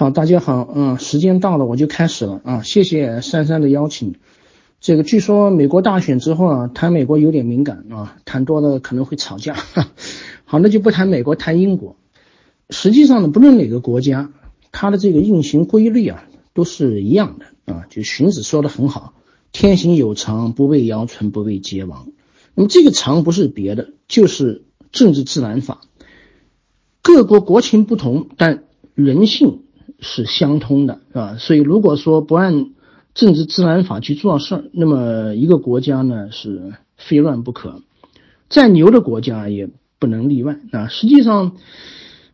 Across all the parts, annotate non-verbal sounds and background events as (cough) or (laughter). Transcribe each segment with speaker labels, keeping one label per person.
Speaker 1: 好，大家好，嗯，时间到了，我就开始了啊，谢谢珊珊的邀请。这个据说美国大选之后啊，谈美国有点敏感啊，谈多了可能会吵架。(laughs) 好，那就不谈美国，谈英国。实际上呢，不论哪个国家，它的这个运行规律啊，都是一样的啊。就荀子说的很好：“天行有常，不为尧存，不为桀亡。”那么这个常不是别的，就是政治自然法。各国国情不同，但人性是相通的，是吧？所以如果说不按政治自然法去做事儿，那么一个国家呢是非乱不可。再牛的国家也不能例外啊。实际上，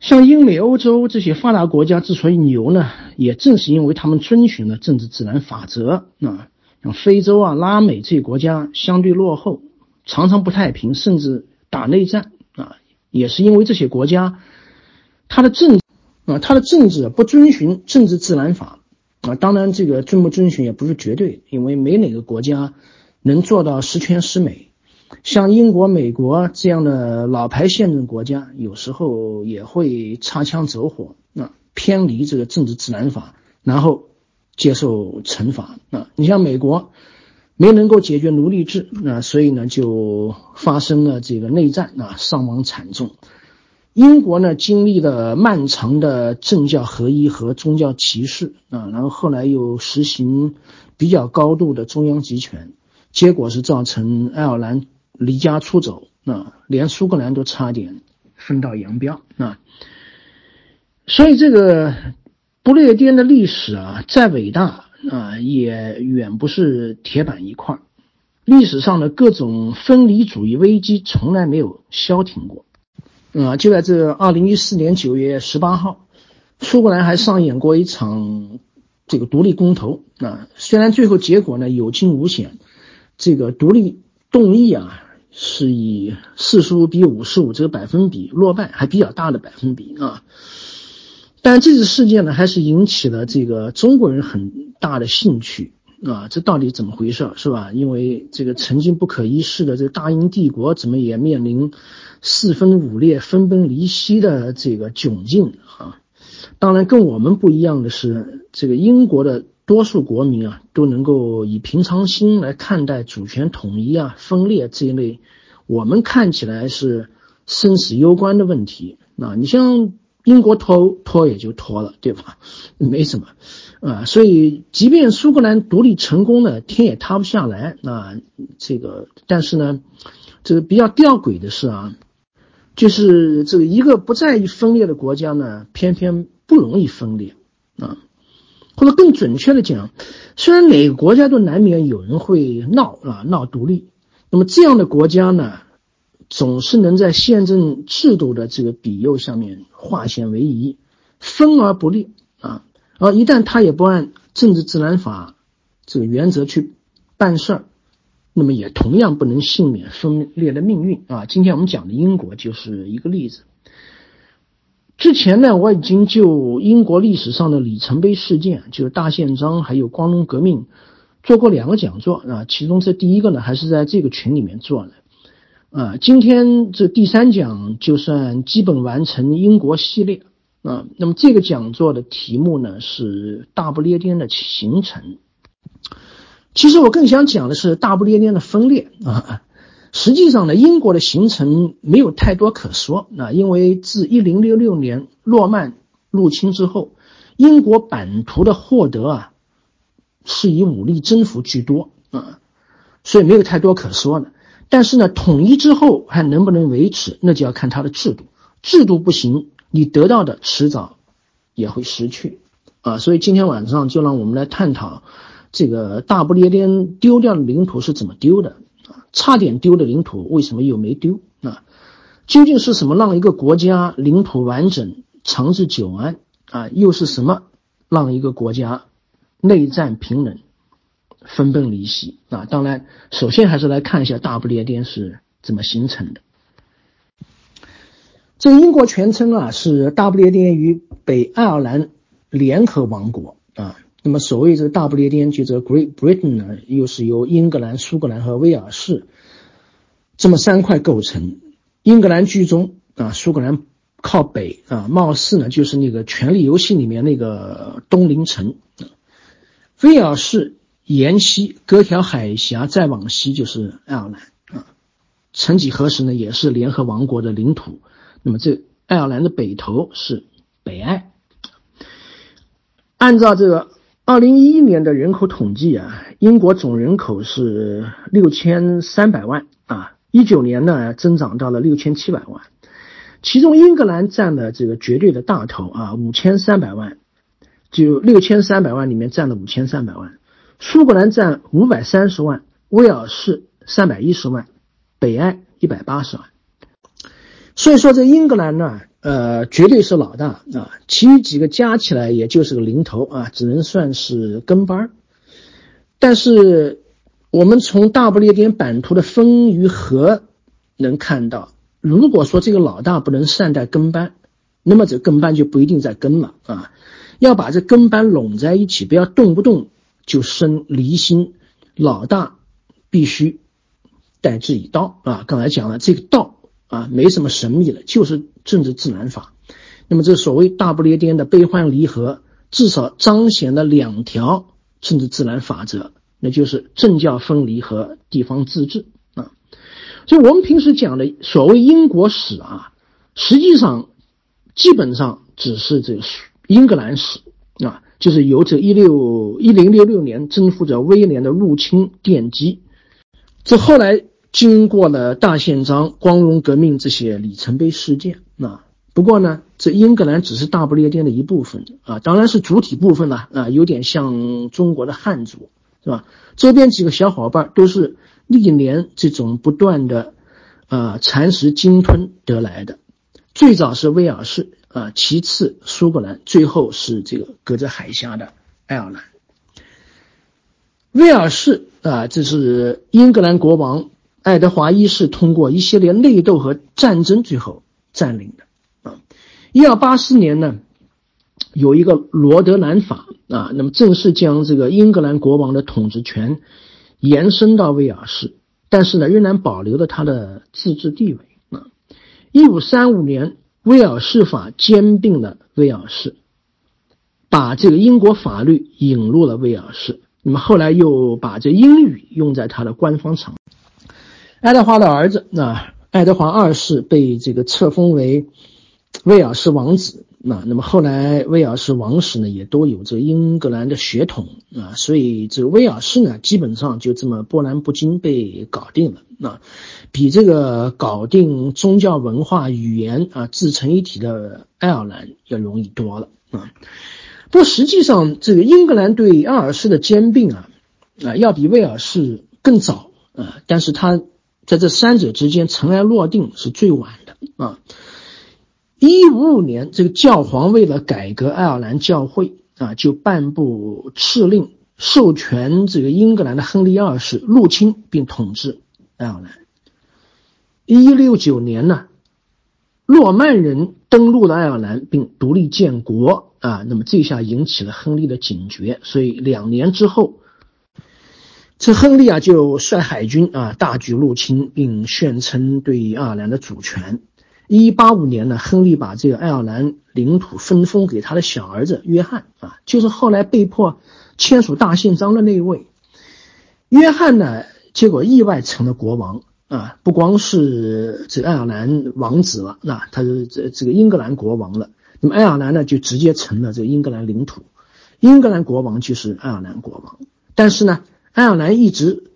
Speaker 1: 像英美欧洲这些发达国家之所以牛呢，也正是因为他们遵循了政治自然法则啊。像非洲啊、拉美这些国家相对落后，常常不太平，甚至打内战啊，也是因为这些国家。他的政啊，他的政治不遵循政治自然法啊，当然这个遵不遵循也不是绝对，因为没哪个国家能做到十全十美。像英国、美国这样的老牌宪政国家，有时候也会擦枪走火啊，偏离这个政治自然法，然后接受惩罚啊。你像美国没能够解决奴隶制啊，所以呢就发生了这个内战啊，伤亡惨重。英国呢，经历了漫长的政教合一和宗教歧视啊，然后后来又实行比较高度的中央集权，结果是造成爱尔兰离家出走啊，连苏格兰都差点分道扬镳啊。所以这个不列颠的历史啊，再伟大啊，也远不是铁板一块。历史上的各种分离主义危机从来没有消停过。啊，就在这二零一四年九月十八号，苏格兰还上演过一场这个独立公投啊。虽然最后结果呢有惊无险，这个独立动议啊是以四十五比五十五这个百分比落败，还比较大的百分比啊。但这次事件呢，还是引起了这个中国人很大的兴趣啊。这到底怎么回事，是吧？因为这个曾经不可一世的这个大英帝国，怎么也面临？四分五裂、分崩离析的这个窘境啊！当然，跟我们不一样的是，这个英国的多数国民啊，都能够以平常心来看待主权统一啊、分裂这一类我们看起来是生死攸关的问题。那你像英国拖拖也就拖了，对吧？(laughs) 没什么啊。所以，即便苏格兰独立成功了，天也塌不下来。那这个，但是呢，这个比较吊诡的是啊。就是这个一个不在意分裂的国家呢，偏偏不容易分裂啊，或者更准确的讲，虽然每个国家都难免有人会闹啊闹独立，那么这样的国家呢，总是能在宪政制度的这个庇佑下面化险为夷，分而不裂啊，而一旦他也不按政治自然法这个原则去办事儿。那么也同样不能幸免分裂的命运啊！今天我们讲的英国就是一个例子。之前呢，我已经就英国历史上的里程碑事件，就是大宪章还有光荣革命，做过两个讲座啊。其中这第一个呢，还是在这个群里面做的啊。今天这第三讲就算基本完成英国系列啊。那么这个讲座的题目呢是大不列颠的形成。其实我更想讲的是大不列颠的分裂啊。实际上呢，英国的形成没有太多可说啊，因为自一零六六年诺曼入侵之后，英国版图的获得啊，是以武力征服居多啊，所以没有太多可说的。但是呢，统一之后还能不能维持，那就要看它的制度。制度不行，你得到的迟早也会失去啊。所以今天晚上就让我们来探讨。这个大不列颠丢掉的领土是怎么丢的？差点丢的领土为什么又没丢啊？究竟是什么让一个国家领土完整、长治久安啊？又是什么让一个国家内战平冷、分崩离析啊？当然，首先还是来看一下大不列颠是怎么形成的。这英国全称啊是大不列颠与北爱尔兰联合王国啊。那么，所谓这个大不列颠，就这 Great Britain 呢，又是由英格兰、苏格兰和威尔士这么三块构成。英格兰居中啊，苏格兰靠北啊，貌似呢就是那个《权力游戏》里面那个东林城。威尔士沿西隔条海峡，再往西就是爱尔兰啊。曾几何时呢，也是联合王国的领土。那么这爱尔兰的北头是北爱。按照这个二零一一年的人口统计啊，英国总人口是六千三百万啊，一九年呢增长到了六千七百万，其中英格兰占了这个绝对的大头啊，五千三百万，就六千三百万里面占了五千三百万，苏格兰占五百三十万，威尔士三百一十万，北爱一百八十万，所以说这英格兰呢。呃，绝对是老大啊，其余几个加起来也就是个零头啊，只能算是跟班儿。但是我们从大不列颠版图的分与合能看到，如果说这个老大不能善待跟班，那么这跟班就不一定在跟了啊。要把这跟班拢在一起，不要动不动就生离心。老大必须待之以道啊。刚才讲了这个道。啊，没什么神秘的，就是政治自然法。那么这所谓大不列颠的悲欢离合，至少彰显了两条政治自然法则，那就是政教分离和地方自治啊。所以我们平时讲的所谓英国史啊，实际上基本上只是这英格兰史啊，就是由这一六一零六六年征服者威廉的入侵奠基，这后来。经过了大宪章、光荣革命这些里程碑事件，啊，不过呢，这英格兰只是大不列颠的一部分啊，当然是主体部分了啊，有点像中国的汉族，是吧？周边几个小伙伴都是历年这种不断的，呃，蚕食鲸吞得来的。最早是威尔士啊，其次苏格兰，最后是这个隔着海峡的爱尔兰。威尔士啊，这是英格兰国王。爱德华一世通过一系列内斗和战争，最后占领的啊。一二八四年呢，有一个罗德兰法啊，那么正式将这个英格兰国王的统治权延伸到威尔士，但是呢，仍然保留了他的自治地位啊。一五三五年，威尔士法兼并了威尔士，把这个英国法律引入了威尔士。那么后来又把这英语用在他的官方场。爱德华的儿子，那爱德华二世被这个册封为威尔士王子。那那么后来威尔士王室呢，也都有这英格兰的血统啊，所以这威尔士呢，基本上就这么波澜不惊被搞定了。那比这个搞定宗教文化语言啊自成一体的爱尔兰要容易多了啊。不过实际上，这个英格兰对阿尔士的兼并啊啊，要比威尔士更早啊，但是他。在这三者之间，尘埃落定是最晚的啊。一五五年，这个教皇为了改革爱尔兰教会啊，就颁布敕令，授权这个英格兰的亨利二世入侵并统治爱尔兰。一六九年呢，诺曼人登陆了爱尔兰并独立建国啊，那么这下引起了亨利的警觉，所以两年之后。这亨利啊，就率海军啊大举入侵，并宣称对爱尔兰的主权。一八五年呢，亨利把这个爱尔兰领土分封给他的小儿子约翰啊，就是后来被迫签署大宪章的那一位。约翰呢，结果意外成了国王啊，不光是这爱尔兰王子了，那他是这这个英格兰国王了。那么爱尔兰呢，就直接成了这个英格兰领土，英格兰国王就是爱尔兰国王。但是呢。爱尔兰一直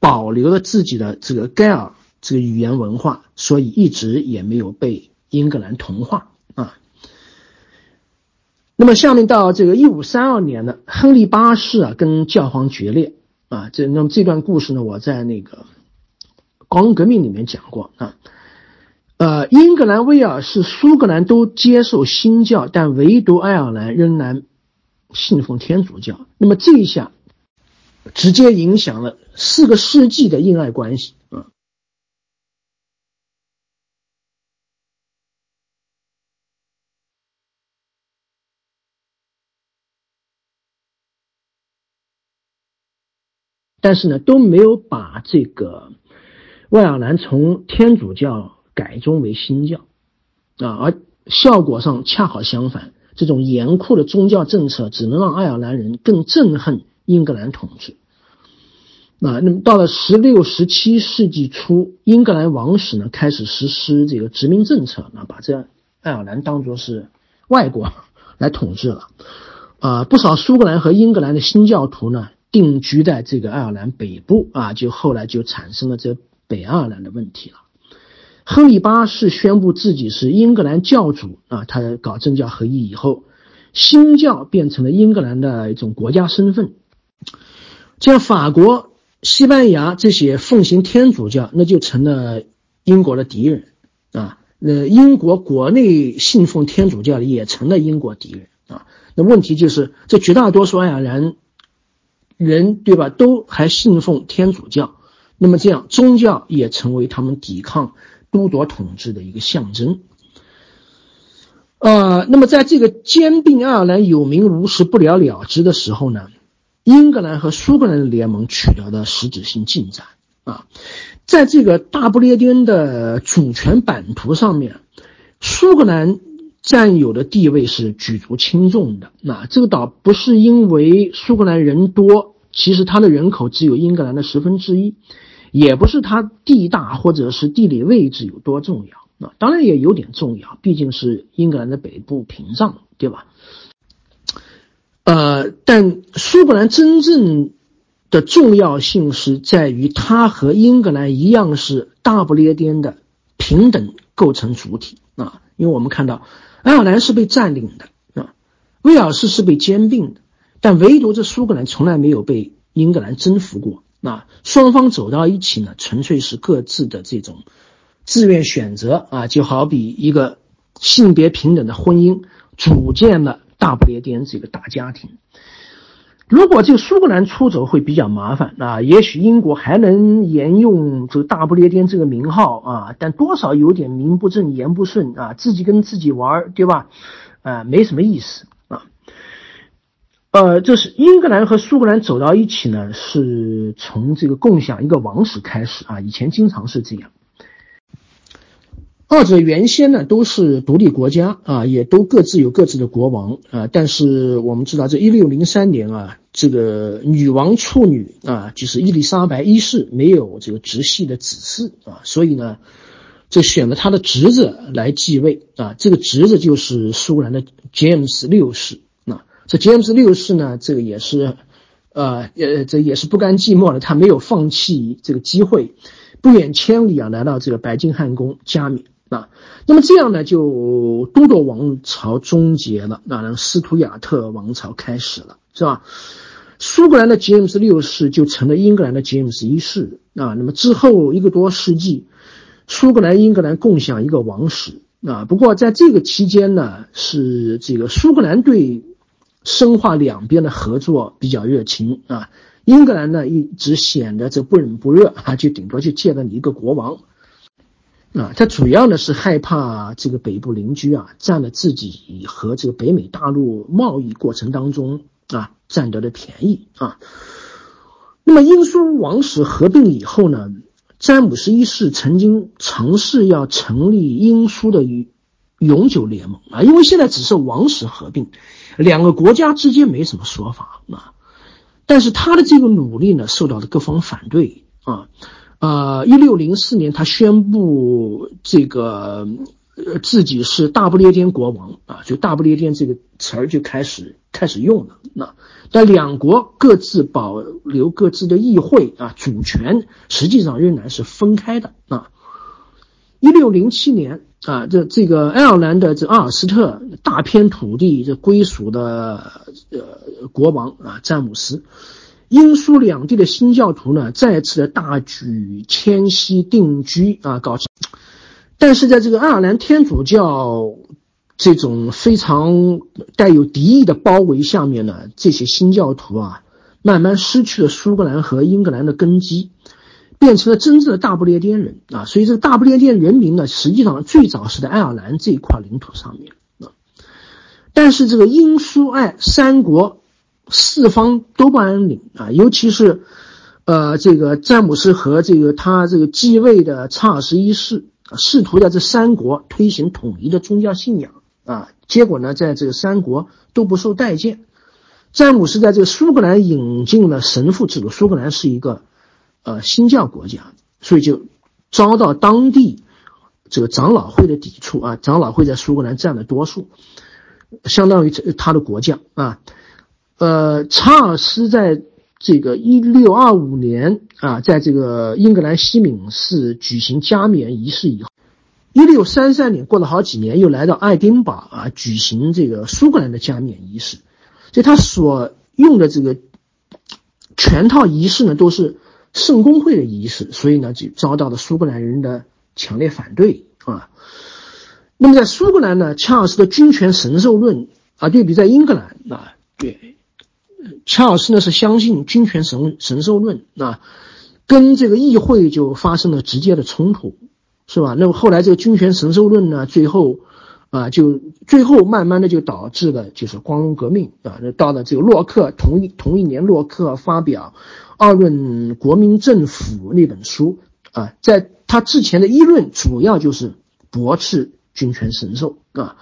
Speaker 1: 保留了自己的这个盖尔这个语言文化，所以一直也没有被英格兰同化啊。那么下面到这个一五三二年呢，亨利八世啊跟教皇决裂啊，这那么这段故事呢，我在那个光荣革命里面讲过啊。呃，英格兰、威尔士、苏格兰都接受新教，但唯独爱尔兰仍然信奉天主教。那么这一下。直接影响了四个世纪的印爱关系啊！但是呢，都没有把这个爱尔兰从天主教改宗为新教啊，而效果上恰好相反，这种严酷的宗教政策只能让爱尔兰人更憎恨英格兰统治。啊，那么到了十六、十七世纪初，英格兰王室呢开始实施这个殖民政策，啊，把这爱尔兰当作是外国来统治了。啊，不少苏格兰和英格兰的新教徒呢定居在这个爱尔兰北部，啊，就后来就产生了这北爱尔兰的问题了。亨利八世宣布自己是英格兰教主，啊，他搞政教合一以后，新教变成了英格兰的一种国家身份，像法国。西班牙这些奉行天主教，那就成了英国的敌人啊。那英国国内信奉天主教的也成了英国敌人啊。那问题就是，这绝大多数爱尔兰人，对吧，都还信奉天主教。那么这样，宗教也成为他们抵抗都铎统治的一个象征。呃，那么在这个兼并爱尔兰有名无实、不了了之的时候呢？英格兰和苏格兰联盟取得的实质性进展啊，在这个大不列颠的主权版图上面，苏格兰占有的地位是举足轻重的。那这个岛不是因为苏格兰人多，其实它的人口只有英格兰的十分之一，也不是它地大或者是地理位置有多重要那，当然也有点重要，毕竟是英格兰的北部屏障，对吧？呃，但苏格兰真正的重要性是在于它和英格兰一样是大不列颠的平等构成主体啊，因为我们看到爱尔兰是被占领的啊，威尔士是被兼并的，但唯独这苏格兰从来没有被英格兰征服过啊，双方走到一起呢，纯粹是各自的这种自愿选择啊，就好比一个性别平等的婚姻组建了。大不列颠这个大家庭，如果这个苏格兰出走会比较麻烦啊，也许英国还能沿用这个大不列颠这个名号啊，但多少有点名不正言不顺啊，自己跟自己玩，对吧？啊，没什么意思啊。呃，这是英格兰和苏格兰走到一起呢，是从这个共享一个王室开始啊，以前经常是这样。二者原先呢都是独立国家啊，也都各自有各自的国王啊。但是我们知道，这一六零三年啊，这个女王处女啊，就是伊丽莎白一世没有这个直系的子嗣啊，所以呢，就选了他的侄子来继位啊。这个侄子就是苏格兰的詹姆斯六世啊。这詹姆斯六世呢，这个也是，呃呃，这也是不甘寂寞的，他没有放弃这个机会，不远千里啊，来到这个白金汉宫加冕。啊，那么这样呢，就都铎王朝终结了，那斯图亚特王朝开始了，是吧？苏格兰的詹姆斯六世就成了英格兰的詹姆斯一世啊。那么之后一个多世纪，苏格兰、英格兰共享一个王室啊。不过在这个期间呢，是这个苏格兰对深化两边的合作比较热情啊，英格兰呢一直显得这不冷不热啊，就顶多就借了你一个国王。啊，他主要呢是害怕这个北部邻居啊占了自己和这个北美大陆贸易过程当中啊占得的便宜啊。那么英苏王室合并以后呢，詹姆斯一世曾经尝试要成立英苏的永久联盟啊，因为现在只是王室合并，两个国家之间没什么说法啊。但是他的这个努力呢，受到了各方反对啊。呃，一六零四年，他宣布这个自己是大不列颠国王啊，就大不列颠这个词儿就开始开始用了。那但两国各自保留各自的议会啊，主权实际上仍然是分开的啊。一六零七年啊，这这个爱尔兰的这阿尔斯特大片土地这归属的呃国王啊詹姆斯。英苏两地的新教徒呢，再次的大举迁徙定居啊，搞。但是在这个爱尔兰天主教这种非常带有敌意的包围下面呢，这些新教徒啊，慢慢失去了苏格兰和英格兰的根基，变成了真正的大不列颠人啊。所以这个大不列颠人民呢，实际上最早是在爱尔兰这一块领土上面啊。但是这个英苏爱三国。四方都不安宁啊，尤其是，呃，这个詹姆斯和这个他这个继位的查尔斯一世试图在这三国推行统一的宗教信仰啊，结果呢，在这个三国都不受待见。詹姆斯在这个苏格兰引进了神父制度，苏格兰是一个呃新教国家，所以就遭到当地这个长老会的抵触啊。长老会在苏格兰占了多数，相当于他的国将啊。呃，查尔斯在这个一六二五年啊，在这个英格兰西敏寺举行加冕仪式以后，一六三三年过了好几年，又来到爱丁堡啊，举行这个苏格兰的加冕仪式。所以他所用的这个全套仪式呢，都是圣公会的仪式，所以呢，就遭到了苏格兰人的强烈反对啊。那么在苏格兰呢，查尔斯的君权神授论啊，对比在英格兰啊，对，查尔斯呢是相信君权神神授论啊，跟这个议会就发生了直接的冲突，是吧？那么后来这个君权神授论呢，最后。啊，就最后慢慢的就导致了就是光荣革命啊。那到了这个洛克同一同一年，洛克发表《二论国民政府》那本书啊，在他之前的议论主要就是驳斥君权神授啊。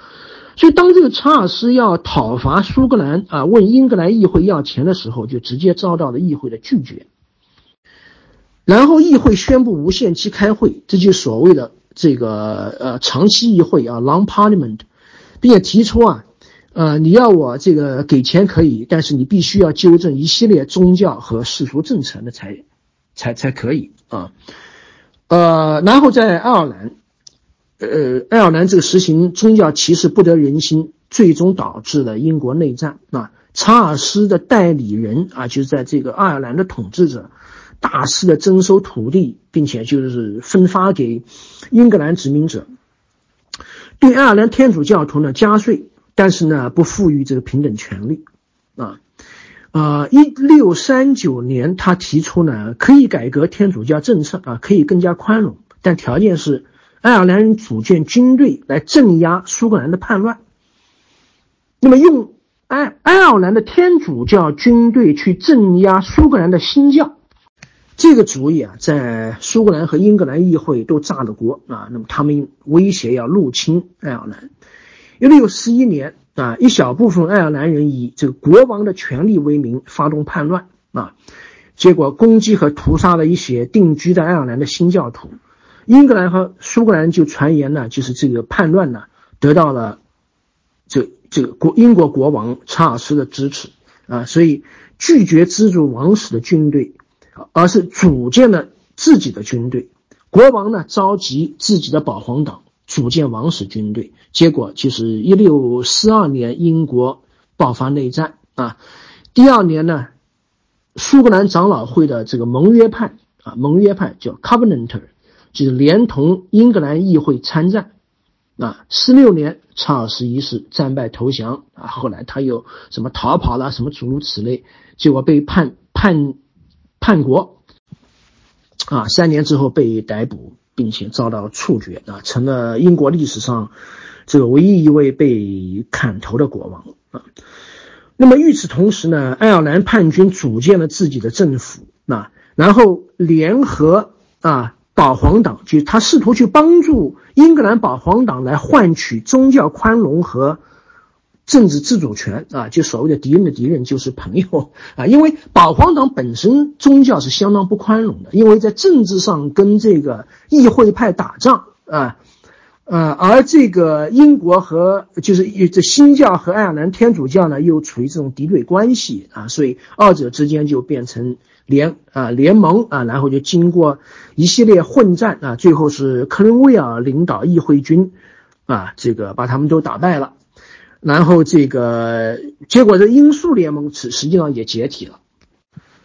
Speaker 1: 所以当这个查尔斯要讨伐苏格兰啊，问英格兰议会要钱的时候，就直接遭到了议会的拒绝。然后议会宣布无限期开会，这就所谓的。这个呃长期议会啊，Long Parliament，并且提出啊，呃你要我这个给钱可以，但是你必须要纠正一系列宗教和世俗政策，那才才才可以啊，呃然后在爱尔兰，呃爱尔兰这个实行宗教歧视不得人心，最终导致了英国内战啊。查尔斯的代理人啊，就是在这个爱尔兰的统治者。大肆的征收土地，并且就是分发给英格兰殖民者，对爱尔兰天主教徒呢加税，但是呢不赋予这个平等权利，啊，啊，一六三九年他提出呢可以改革天主教政策啊，可以更加宽容，但条件是爱尔兰人组建军队来镇压苏格兰的叛乱。那么用爱爱尔兰的天主教军队去镇压苏格兰的新教。这个主意啊，在苏格兰和英格兰议会都炸了锅啊。那么他们威胁要入侵爱尔兰。一六四一年啊，一小部分爱尔兰人以这个国王的权力为名发动叛乱啊，结果攻击和屠杀了一些定居在爱尔兰的新教徒。英格兰和苏格兰就传言呢，就是这个叛乱呢得到了这这个国英国国王查尔斯的支持啊，所以拒绝资助王室的军队。而是组建了自己的军队，国王呢召集自己的保皇党组建王室军队，结果就是一六四二年英国爆发内战啊。第二年呢，苏格兰长老会的这个盟约派啊，盟约派叫 Covenanter，就是连同英格兰议会参战啊。四六年查尔斯一世战败投降啊，后来他又什么逃跑了，什么诸如此类，结果被判判。叛国啊，三年之后被逮捕，并且遭到处决啊，成了英国历史上这个唯一一位被砍头的国王啊。那么与此同时呢，爱尔兰叛军组建了自己的政府啊，然后联合啊保皇党，就他试图去帮助英格兰保皇党来换取宗教宽容和。政治自主权啊，就所谓的敌人的敌人就是朋友啊，因为保皇党本身宗教是相当不宽容的，因为在政治上跟这个议会派打仗啊，呃，而这个英国和就是这新教和爱尔兰天主教呢又处于这种敌对关系啊，所以二者之间就变成联啊联盟啊，然后就经过一系列混战啊，最后是克伦威尔领导议会军啊，这个把他们都打败了。然后这个结果，这英苏联盟实实际上也解体了，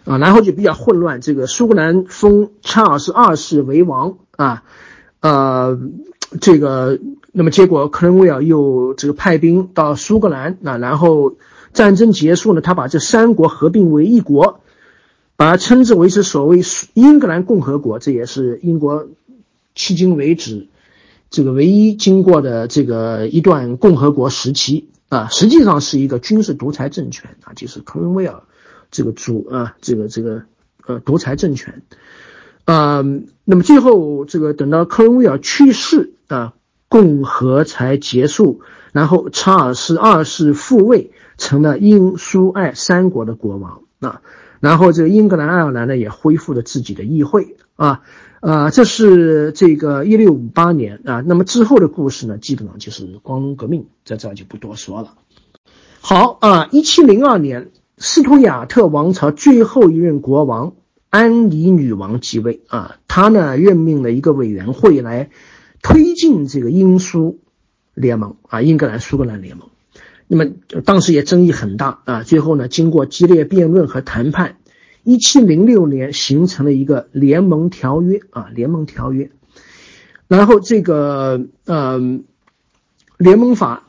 Speaker 1: 啊，然后就比较混乱。这个苏格兰封查尔斯二世为王啊，呃，这个那么结果，克伦威尔又这个派兵到苏格兰啊，然后战争结束呢，他把这三国合并为一国，把它称之为是所谓英格兰共和国，这也是英国迄今为止。这个唯一经过的这个一段共和国时期啊，实际上是一个军事独裁政权啊，就是克伦威尔这个主啊，这个这个呃独裁政权，呃，那么最后这个等到克伦威尔去世啊，共和才结束，然后查尔斯二世复位，成了英苏爱三国的国王啊，然后这个英格兰、爱尔兰呢也恢复了自己的议会啊，啊，这是这个一六五八年啊，那么之后的故事呢，基本上就是光荣革命，在这儿就不多说了。好啊，一七零二年，斯图亚特王朝最后一任国王。安妮女王继位啊，她呢任命了一个委员会来推进这个英苏联盟啊，英格兰苏格兰联盟。那么当时也争议很大啊，最后呢经过激烈辩论和谈判，一七零六年形成了一个联盟条约啊，联盟条约。然后这个呃联盟法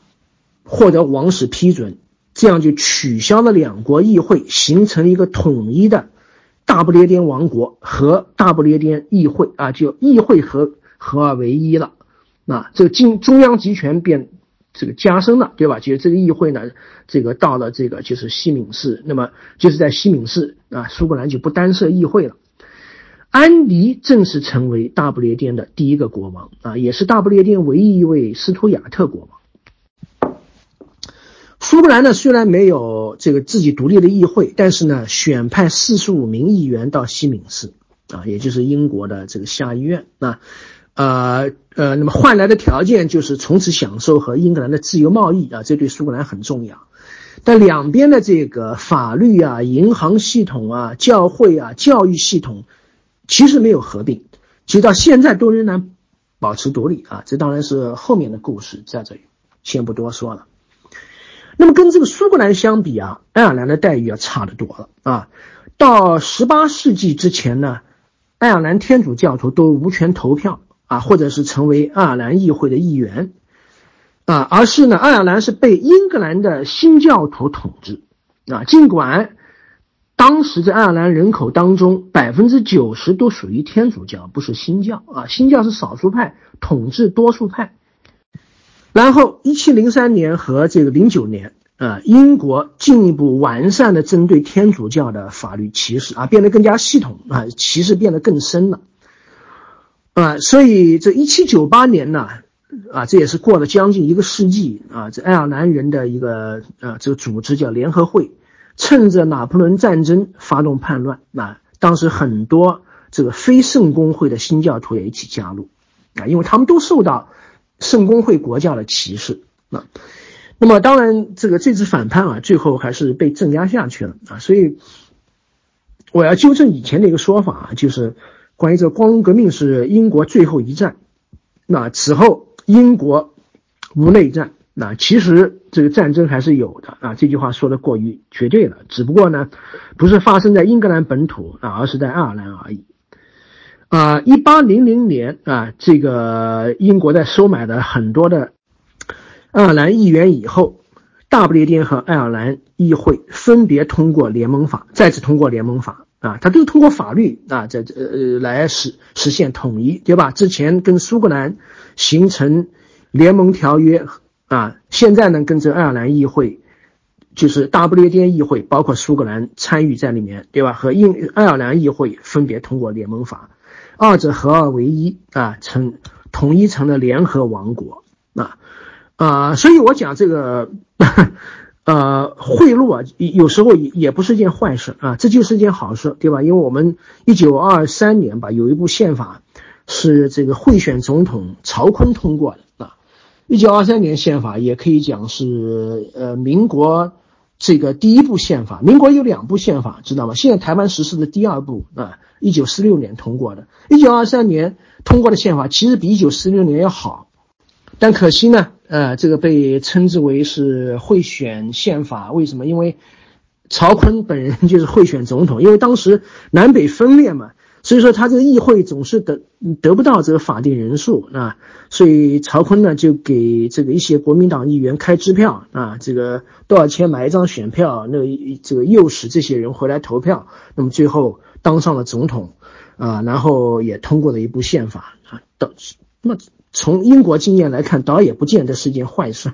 Speaker 1: 获得王室批准，这样就取消了两国议会，形成一个统一的。大不列颠王国和大不列颠议会啊，就议会合合二为一了，啊，这个中中央集权变这个加深了，对吧？就是这个议会呢，这个到了这个就是西敏寺，那么就是在西敏寺啊，苏格兰就不单设议会了。安迪正式成为大不列颠的第一个国王啊，也是大不列颠唯一一位斯图亚特国王。苏格兰呢，虽然没有这个自己独立的议会，但是呢，选派四十五名议员到西敏寺，啊，也就是英国的这个下议院啊，呃呃，那么换来的条件就是从此享受和英格兰的自由贸易啊，这对苏格兰很重要。但两边的这个法律啊、银行系统啊、教会啊、教育系统，其实没有合并，其实到现在都仍然保持独立啊。这当然是后面的故事，在这里先不多说了。那么跟这个苏格兰相比啊，爱尔兰的待遇要差得多了啊。到十八世纪之前呢，爱尔兰天主教徒都无权投票啊，或者是成为爱尔兰议会的议员啊，而是呢，爱尔兰是被英格兰的新教徒统治啊。尽管当时在爱尔兰人口当中百分之九十都属于天主教，不是新教啊，新教是少数派统治多数派。然后，一七零三年和这个零九年，啊，英国进一步完善了针对天主教的法律歧视啊，变得更加系统啊，歧视变得更深了，啊，所以这一七九八年呢，啊，这也是过了将近一个世纪啊，这爱尔兰人的一个啊，这个组织叫联合会，趁着拿破仑战争发动叛乱，啊，当时很多这个非圣公会的新教徒也一起加入，啊，因为他们都受到。圣公会国教的歧视啊，那么当然，这个这次反叛啊，最后还是被镇压下去了啊。所以我要纠正以前的一个说法啊，就是关于这光荣革命是英国最后一战，那此后英国无内战。那其实这个战争还是有的啊。这句话说的过于绝对了，只不过呢，不是发生在英格兰本土啊，而是在爱尔兰而已。啊，一八零零年啊，这个英国在收买了很多的爱尔兰议员以后，大不列颠和爱尔兰议会分别通过联盟法，再次通过联盟法啊，它都通过法律啊，在这呃来实实现统一，对吧？之前跟苏格兰形成联盟条约啊，现在呢跟这爱尔兰议会，就是大不列颠议会，包括苏格兰参与在里面，对吧？和英爱尔兰议会分别通过联盟法。二者合二为一啊，成统一成了联合王国啊啊，所以我讲这个呃贿赂啊，有时候也也不是件坏事啊，这就是件好事，对吧？因为我们一九二三年吧，有一部宪法是这个贿选总统曹锟通过的啊，一九二三年宪法也可以讲是呃民国这个第一部宪法，民国有两部宪法，知道吗？现在台湾实施的第二部啊。一九四六年通过的，一九二三年通过的宪法其实比一九四六年要好，但可惜呢，呃，这个被称之为是贿选宪法。为什么？因为曹锟本人 (laughs) 就是贿选总统，因为当时南北分裂嘛，所以说他这个议会总是得得不到这个法定人数啊，所以曹锟呢就给这个一些国民党议员开支票啊，这个多少钱买一张选票，那这个诱使这些人回来投票，那么最后。当上了总统，啊，然后也通过了一部宪法啊，到那从英国经验来看，倒也不见得是件坏事，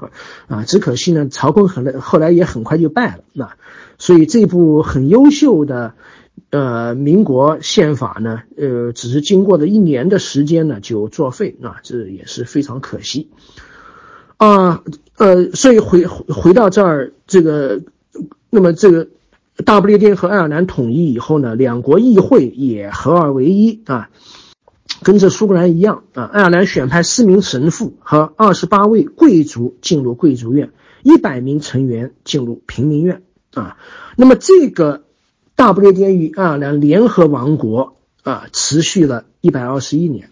Speaker 1: 啊，只可惜呢，曹锟很后来也很快就败了，那所以这部很优秀的呃，民国宪法呢，呃，只是经过了一年的时间呢就作废啊，这也是非常可惜啊。呃，所以回回到这儿，这个，那么这个大不列颠和爱尔兰统一以后呢，两国议会也合二为一啊，跟着苏格兰一样啊，爱尔兰选派四名神父和二十八位贵族进入贵族院，一百名成员进入平民院啊。那么这个大不列颠与爱尔兰联合王国啊，持续了一百二十一年，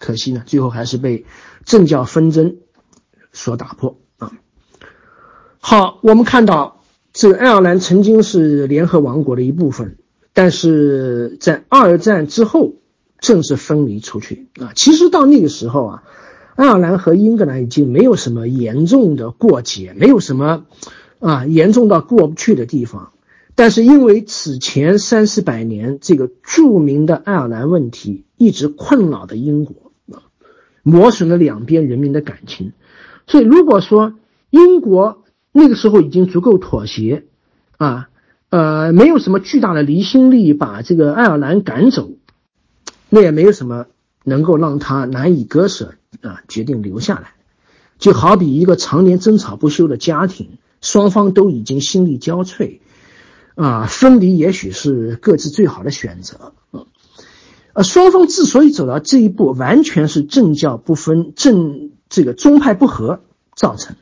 Speaker 1: 可惜呢，最后还是被政教纷争所打破啊。好，我们看到这个爱尔兰曾经是联合王国的一部分，但是在二战之后正式分离出去啊。其实到那个时候啊，爱尔兰和英格兰已经没有什么严重的过节，没有什么啊严重到过不去的地方。但是因为此前三四百年这个著名的爱尔兰问题一直困扰的英国啊，磨损了两边人民的感情，所以如果说英国。那个时候已经足够妥协，啊，呃，没有什么巨大的离心力把这个爱尔兰赶走，那也没有什么能够让他难以割舍啊，决定留下来。就好比一个常年争吵不休的家庭，双方都已经心力交瘁，啊，分离也许是各自最好的选择。嗯，呃，双方之所以走到这一步，完全是政教不分、政这个宗派不合造成。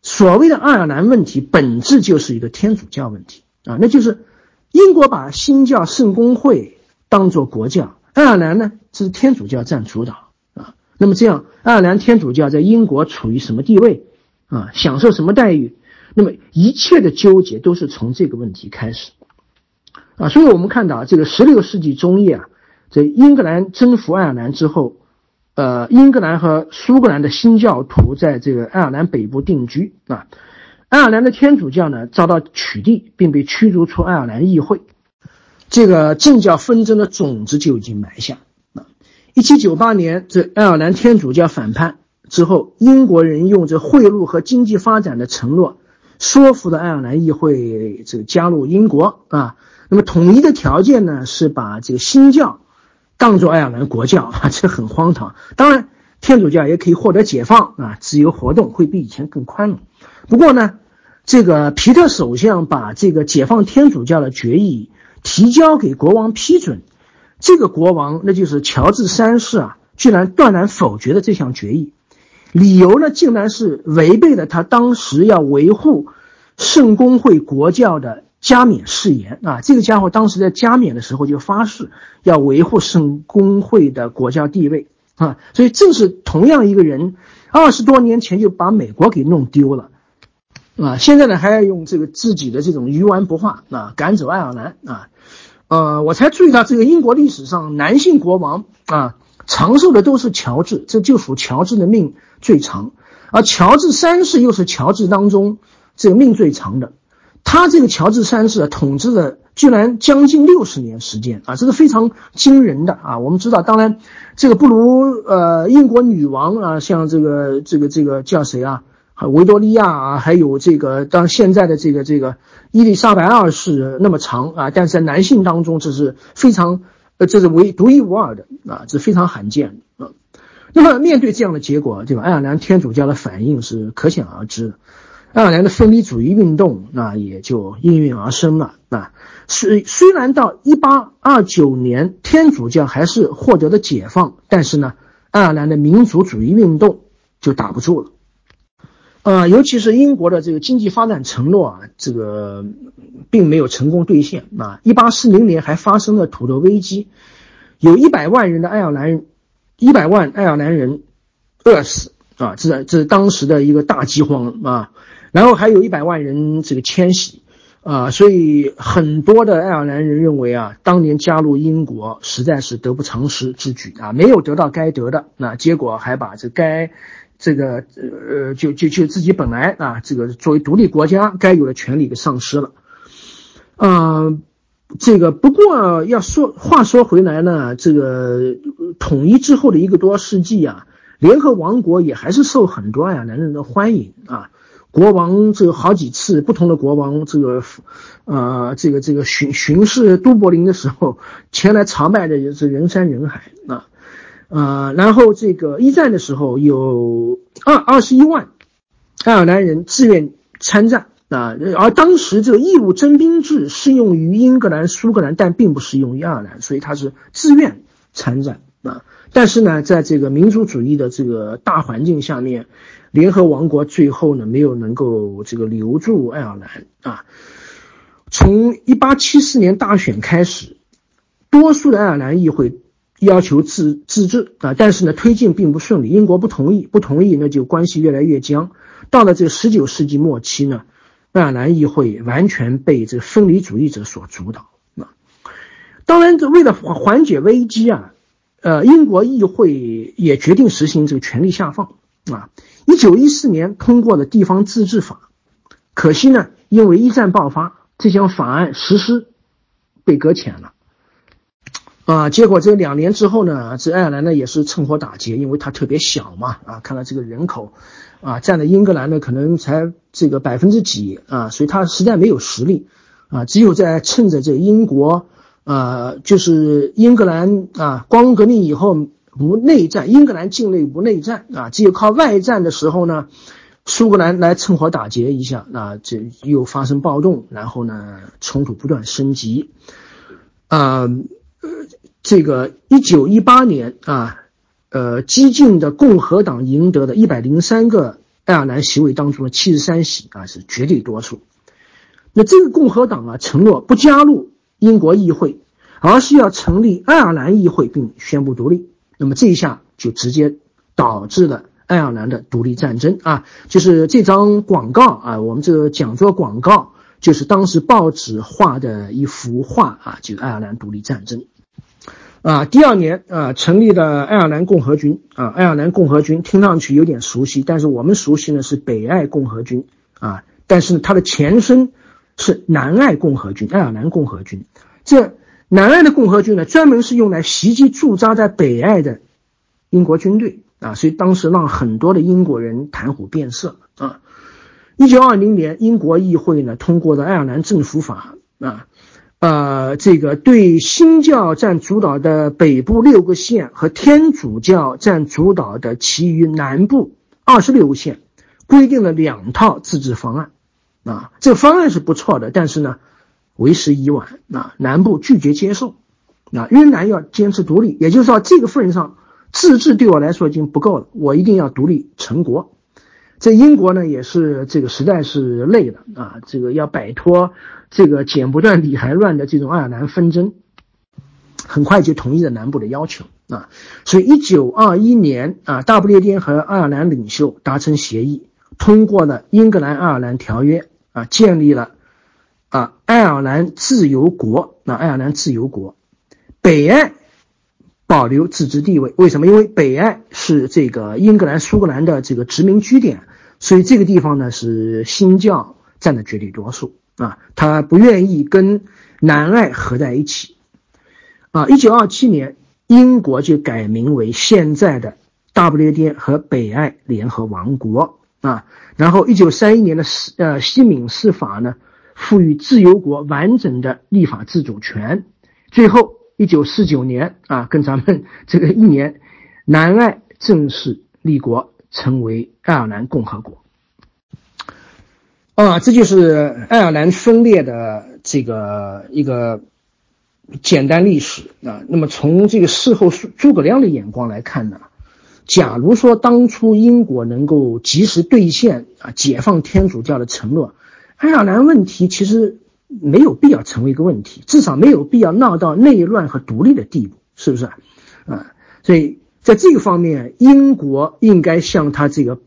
Speaker 1: 所谓的爱尔兰问题，本质就是一个天主教问题啊，那就是英国把新教圣公会当做国教，爱尔兰呢是天主教占主导啊。那么这样，爱尔兰天主教在英国处于什么地位啊？享受什么待遇？那么一切的纠结都是从这个问题开始啊。所以我们看到这个十六世纪中叶啊，在英格兰征服爱尔兰之后。呃，英格兰和苏格兰的新教徒在这个爱尔兰北部定居啊。爱尔兰的天主教呢遭到取缔，并被驱逐出爱尔兰议会。这个政教纷争的种子就已经埋下啊。一七九八年，这爱尔兰天主教反叛之后，英国人用这贿赂和经济发展的承诺，说服了爱尔兰议会这个加入英国啊。那么统一的条件呢是把这个新教。当做爱尔兰国教啊，这很荒唐。当然，天主教也可以获得解放啊，自由活动会比以前更宽容。不过呢，这个皮特首相把这个解放天主教的决议提交给国王批准，这个国王那就是乔治三世啊，居然断然否决了这项决议，理由呢，竟然是违背了他当时要维护圣公会国教的。加冕誓言。啊，这个家伙当时在加冕的时候就发誓要维护圣公会的国教地位。啊，所以正是同样一个人，二十多年前就把美国给弄丢了。啊，现在呢还要用这个自己的这种鱼丸不化啊赶走爱尔兰啊，呃，我才注意到这个英国历史上男性国王啊长寿的都是乔治，这就属乔治的命最长，而乔治三世又是乔治当中这个命最长的。他这个乔治三世统治了居然将近六十年时间啊，这是非常惊人的啊。我们知道，当然这个不如呃英国女王啊，像这个这个这个叫谁啊，维多利亚啊，还有这个当现在的这个这个伊丽莎白二世那么长啊。但是在男性当中，这是非常呃这是唯独一无二的啊，这非常罕见啊。那么面对这样的结果，对吧？爱尔兰天主教的反应是可想而知。爱尔兰的分离主义运动，那也就应运而生了。啊，虽虽然到一八二九年天主教还是获得了解放，但是呢，爱尔兰的民族主义运动就打不住了。啊，尤其是英国的这个经济发展承诺啊，这个并没有成功兑现。啊，一八四零年还发生了土豆危机，有一百万人的爱尔兰，一百万爱尔兰人饿死。啊，这这是当时的一个大饥荒啊。然后还有一百万人这个迁徙，啊，所以很多的爱尔兰人认为啊，当年加入英国实在是得不偿失之举啊，没有得到该得的，那结果还把这该，这个呃，就就就自己本来啊，这个作为独立国家该有的权利给丧失了，啊，这个不过要说话说回来呢，这个统一之后的一个多世纪啊，联合王国也还是受很多爱尔兰人的欢迎啊。国王这个好几次不同的国王这个，呃，这个这个巡巡视都柏林的时候，前来朝拜的也是人山人海啊，呃，然后这个一战的时候有二二十一万爱尔兰人自愿参战啊，而当时这个义务征兵制适用于英格兰、苏格兰，但并不适用于爱尔兰，所以他是自愿参战啊。但是呢，在这个民族主义的这个大环境下面。联合王国最后呢，没有能够这个留住爱尔兰啊。从一八七四年大选开始，多数的爱尔兰议会要求自自治啊，但是呢，推进并不顺利。英国不同意，不同意，那就关系越来越僵。到了这个十九世纪末期呢，爱尔兰议会完全被这分离主义者所主导啊。当然，这为了缓缓解危机啊，呃，英国议会也决定实行这个权力下放啊。一九一四年通过了地方自治法，可惜呢，因为一战爆发，这项法案实施被搁浅了。啊，结果这两年之后呢，这爱尔兰呢也是趁火打劫，因为它特别小嘛，啊，看到这个人口，啊，占了英格兰呢可能才这个百分之几啊，所以它实在没有实力，啊，只有在趁着这英国，呃，就是英格兰啊，光荣革命以后。无内战，英格兰境内无内战啊，只有靠外战的时候呢，苏格兰来趁火打劫一下，那这又发生暴动，然后呢，冲突不断升级，啊，呃这个一九一八年啊，呃，激进的共和党赢得的一百零三个爱尔兰席位当中的七十三席啊，是绝对多数。那这个共和党啊，承诺不加入英国议会，而是要成立爱尔兰议会并宣布独立。那么这一下就直接导致了爱尔兰的独立战争啊！就是这张广告啊，我们这个讲座广告就是当时报纸画的一幅画啊，就爱尔兰独立战争啊。第二年啊，成立了爱尔兰共和军啊，爱尔兰共和军听上去有点熟悉，但是我们熟悉呢是北爱共和军啊，但是它的前身是南爱共和军，爱尔兰共和军这。南爱的共和军呢，专门是用来袭击驻扎在北爱的英国军队啊，所以当时让很多的英国人谈虎变色啊。一九二零年，英国议会呢通过的爱尔兰政府法啊，呃，这个对新教占主导的北部六个县和天主教占主导的其余南部二十六个县，规定了两套自治方案啊。这方案是不错的，但是呢。为时已晚啊！南部拒绝接受，啊，仍然要坚持独立。也就是说，这个份上，自治对我来说已经不够了，我一定要独立成国。在英国呢，也是这个实在是累了啊！这个要摆脱这个剪不断理还乱的这种爱尔兰纷争，很快就同意了南部的要求啊！所以，一九二一年啊，大不列颠和爱尔兰领袖达成协议，通过了《英格兰爱尔兰条约》啊，建立了。啊，爱尔兰自由国，那爱尔兰自由国，北爱保留自治地位。为什么？因为北爱是这个英格兰、苏格兰的这个殖民据点，所以这个地方呢是新教占的绝对多数啊，他不愿意跟南爱合在一起。啊，一九二七年，英国就改名为现在的大不列颠和北爱联合王国啊。然后，一九三一年的西呃西敏寺法呢。赋予自由国完整的立法自主权。最后，一九四九年啊，跟咱们这个一年，南爱正式立国，成为爱尔兰共和国。啊，这就是爱尔兰分裂的这个一个简单历史啊。那么，从这个事后诸葛亮的眼光来看呢，假如说当初英国能够及时兑现啊解放天主教的承诺。爱尔兰问题其实没有必要成为一个问题，至少没有必要闹到内乱和独立的地步，是不是？啊，所以在这个方面，英国应该向他这个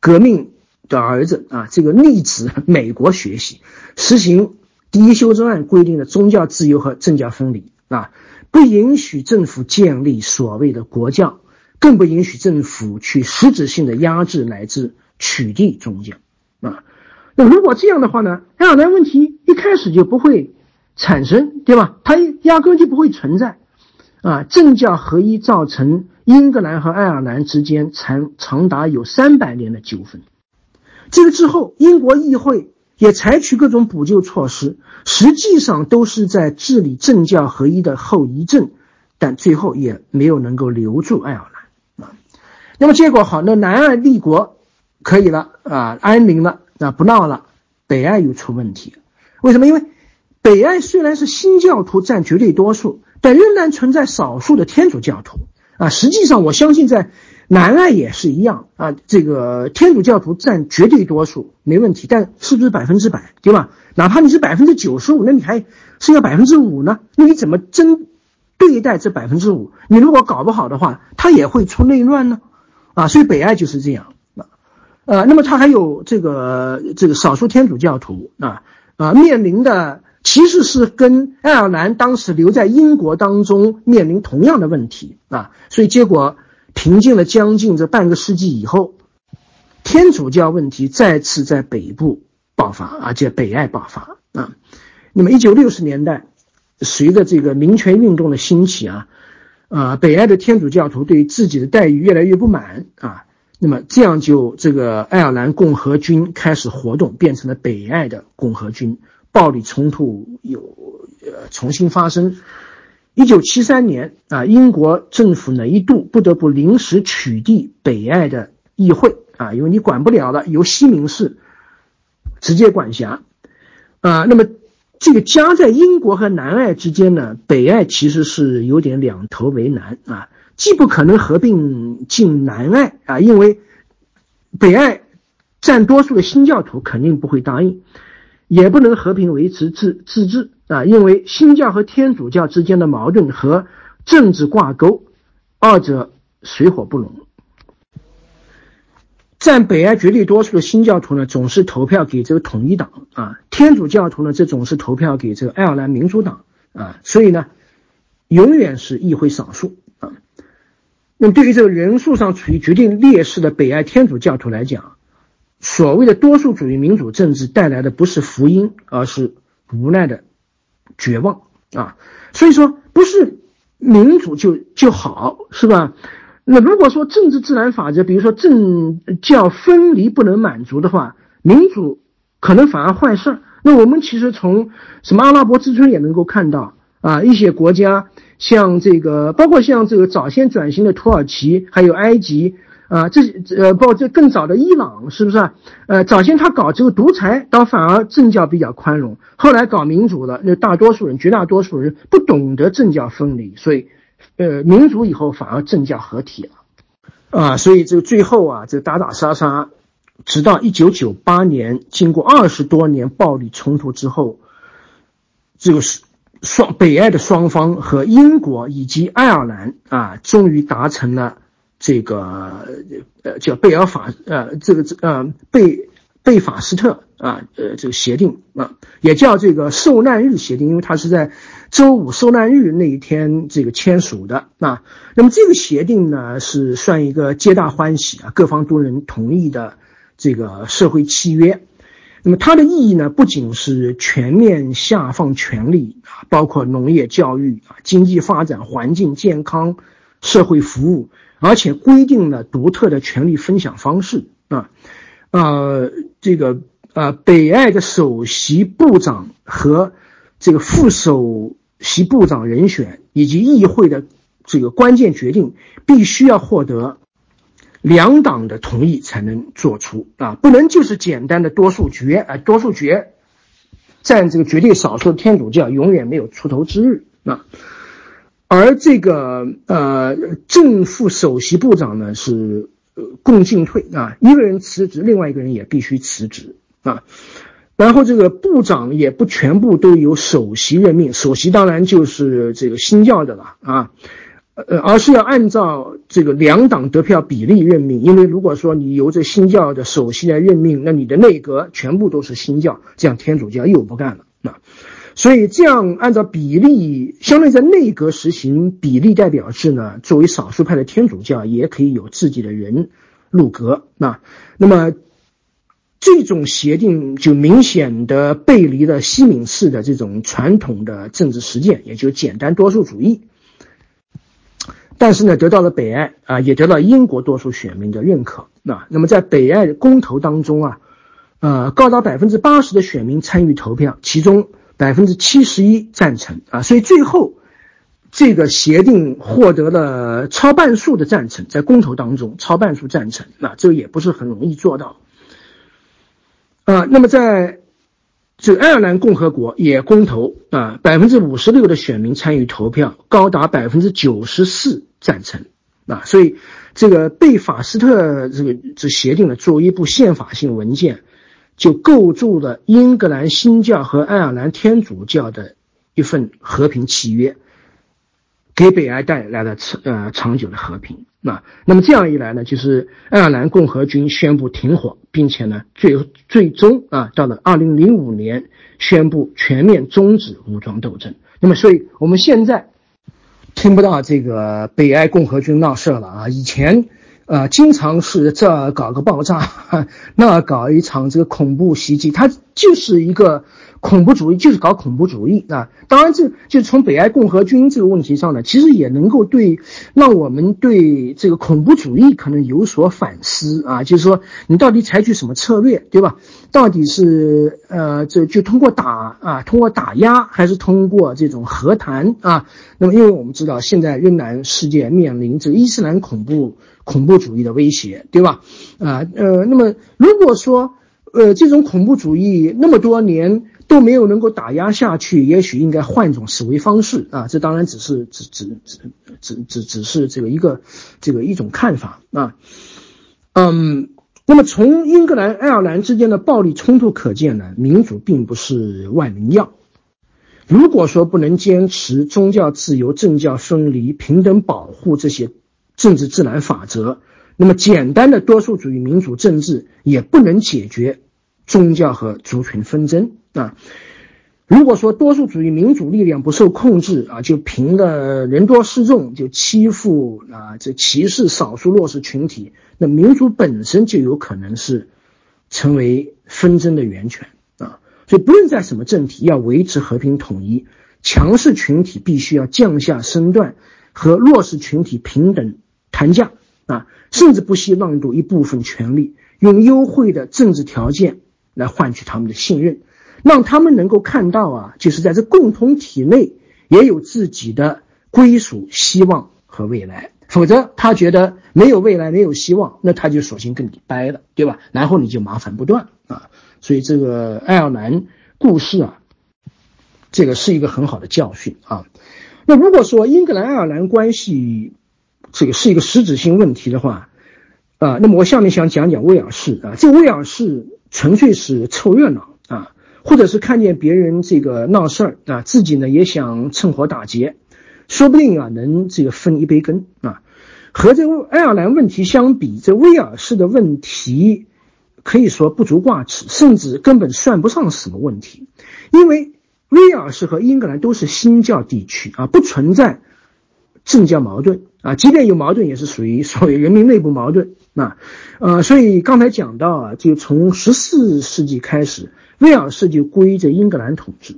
Speaker 1: 革命的儿子啊，这个逆子美国学习，实行第一修正案规定的宗教自由和政教分离啊，不允许政府建立所谓的国教，更不允许政府去实质性的压制乃至取缔宗教啊。那如果这样的话呢？爱尔兰问题一开始就不会产生，对吧？它压根就不会存在，啊，政教合一造成英格兰和爱尔兰之间长长达有三百年的纠纷。这个之后，英国议会也采取各种补救措施，实际上都是在治理政教合一的后遗症，但最后也没有能够留住爱尔兰啊。那么结果好，那南爱立国可以了啊，安宁了啊，不闹了。北爱又出问题，为什么？因为北爱虽然是新教徒占绝对多数，但仍然存在少数的天主教徒啊。实际上，我相信在。南爱也是一样啊，这个天主教徒占绝对多数没问题，但是不是百分之百，对吧？哪怕你是百分之九十五，那你还剩下百分之五呢？那你怎么真对待这百分之五？你如果搞不好的话，他也会出内乱呢，啊，所以北爱就是这样啊，呃，那么它还有这个这个少数天主教徒啊啊面临的其实是跟爱尔兰当时留在英国当中面临同样的问题啊，所以结果。平静了将近这半个世纪以后，天主教问题再次在北部爆发，而且北爱爆发啊。那么，一九六十年代，随着这个民权运动的兴起啊，啊，北爱的天主教徒对自己的待遇越来越不满啊。那么，这样就这个爱尔兰共和军开始活动，变成了北爱的共和军，暴力冲突有呃重新发生。一九七三年啊，英国政府呢一度不得不临时取缔北爱的议会啊，因为你管不了了，由西敏寺直接管辖啊。那么这个夹在英国和南爱之间呢，北爱其实是有点两头为难啊，既不可能合并进南爱啊，因为北爱占多数的新教徒肯定不会答应，也不能和平维持自自治。啊，因为新教和天主教之间的矛盾和政治挂钩，二者水火不容。占北爱绝对多数的新教徒呢，总是投票给这个统一党啊；天主教徒呢，这总是投票给这个爱尔兰民主党啊。所以呢，永远是议会少数啊。那么，对于这个人数上处于决定劣势的北爱天主教徒来讲，所谓的多数主义民主政治带来的不是福音，而是无奈的。绝望啊，所以说不是民主就就好是吧？那如果说政治自然法则，比如说政教分离不能满足的话，民主可能反而坏事儿。那我们其实从什么阿拉伯之春也能够看到啊，一些国家像这个，包括像这个早先转型的土耳其，还有埃及。啊，这呃，包括这更早的伊朗，是不是？呃，早先他搞这个独裁，倒反而政教比较宽容；后来搞民主了，那大多数人、绝大多数人不懂得政教分离，所以，呃，民主以后反而政教合体了。啊，所以这个最后啊，这打打杀杀，直到一九九八年，经过二十多年暴力冲突之后，这个是双北爱的双方和英国以及爱尔兰啊，终于达成了。这个呃叫贝尔法呃这个这呃贝贝法斯特啊呃这个协定啊也叫这个受难日协定，因为它是在周五受难日那一天这个签署的啊。那么这个协定呢是算一个皆大欢喜啊，各方都能同意的这个社会契约。那么它的意义呢不仅是全面下放权利啊，包括农业、教育啊、经济发展、环境、健康、社会服务。而且规定了独特的权力分享方式啊，呃，这个呃，北爱的首席部长和这个副首席部长人选以及议会的这个关键决定，必须要获得两党的同意才能做出啊，不能就是简单的多数决啊，多数决占这个绝对少数的天主教永远没有出头之日啊。而这个呃，正副首席部长呢是呃共进退啊，一个人辞职，另外一个人也必须辞职啊。然后这个部长也不全部都由首席任命，首席当然就是这个新教的了啊，呃，而是要按照这个两党得票比例任命，因为如果说你由这新教的首席来任命，那你的内阁全部都是新教，这样天主教又不干了啊。所以这样按照比例，相当于在内阁实行比例代表制呢。作为少数派的天主教，也可以有自己的人入阁。那那么这种协定就明显的背离了西敏寺的这种传统的政治实践，也就简单多数主义。但是呢，得到了北爱啊，也得到英国多数选民的认可。那那么在北爱公投当中啊。呃，高达百分之八十的选民参与投票，其中百分之七十一赞成啊，所以最后这个协定获得了超半数的赞成，在公投当中超半数赞成，那这也不是很容易做到啊。那么在这爱尔兰共和国也公投啊，百分之五十六的选民参与投票，高达百分之九十四赞成啊，所以这个贝法斯特这个这协定呢，作为一部宪法性文件。就构筑了英格兰新教和爱尔兰天主教的一份和平契约，给北爱带来了长呃长久的和平啊。那么这样一来呢，就是爱尔兰共和军宣布停火，并且呢，最最终啊，到了二零零五年宣布全面终止武装斗争。那么，所以我们现在听不到这个北爱共和军闹事了啊，以前。啊，经常是这搞个爆炸，(laughs) 那搞一场这个恐怖袭击，它就是一个恐怖主义，就是搞恐怖主义啊。当然，这就从北爱共和军这个问题上呢，其实也能够对让我们对这个恐怖主义可能有所反思啊。就是说，你到底采取什么策略，对吧？到底是呃，这就通过打啊，通过打压，还是通过这种和谈啊？那么，因为我们知道，现在越南世界面临这个伊斯兰恐怖。恐怖主义的威胁，对吧？啊，呃，那么如果说，呃，这种恐怖主义那么多年都没有能够打压下去，也许应该换一种思维方式啊。这当然只是只只只只只只是这个一个这个一种看法啊。嗯，那么从英格兰、爱尔兰之间的暴力冲突可见呢，民主并不是万能药。如果说不能坚持宗教自由、政教分离、平等保护这些。政治自然法则，那么简单的多数主义民主政治也不能解决宗教和族群纷争啊。如果说多数主义民主力量不受控制啊，就凭着人多势众就欺负啊，这歧视少数弱势群体，那民主本身就有可能是成为纷争的源泉啊。所以不论在什么政体，要维持和平统一，强势群体必须要降下身段，和弱势群体平等。谈价啊，甚至不惜让渡一部分权利，用优惠的政治条件来换取他们的信任，让他们能够看到啊，就是在这共同体内也有自己的归属、希望和未来。否则，他觉得没有未来、没有希望，那他就索性跟你掰了，对吧？然后你就麻烦不断啊。所以，这个爱尔兰故事啊，这个是一个很好的教训啊。那如果说英格兰爱尔兰关系，这个是一个实质性问题的话，啊，那么我下面想讲讲威尔士啊，这威尔士纯粹是凑热闹啊，或者是看见别人这个闹事儿啊，自己呢也想趁火打劫，说不定啊能这个分一杯羹啊。和这爱尔兰问题相比，这威尔士的问题可以说不足挂齿，甚至根本算不上什么问题，因为威尔士和英格兰都是新教地区啊，不存在。政教矛盾啊，即便有矛盾，也是属于所谓人民内部矛盾啊，呃，所以刚才讲到啊，就从十四世纪开始，威尔士就归着英格兰统治。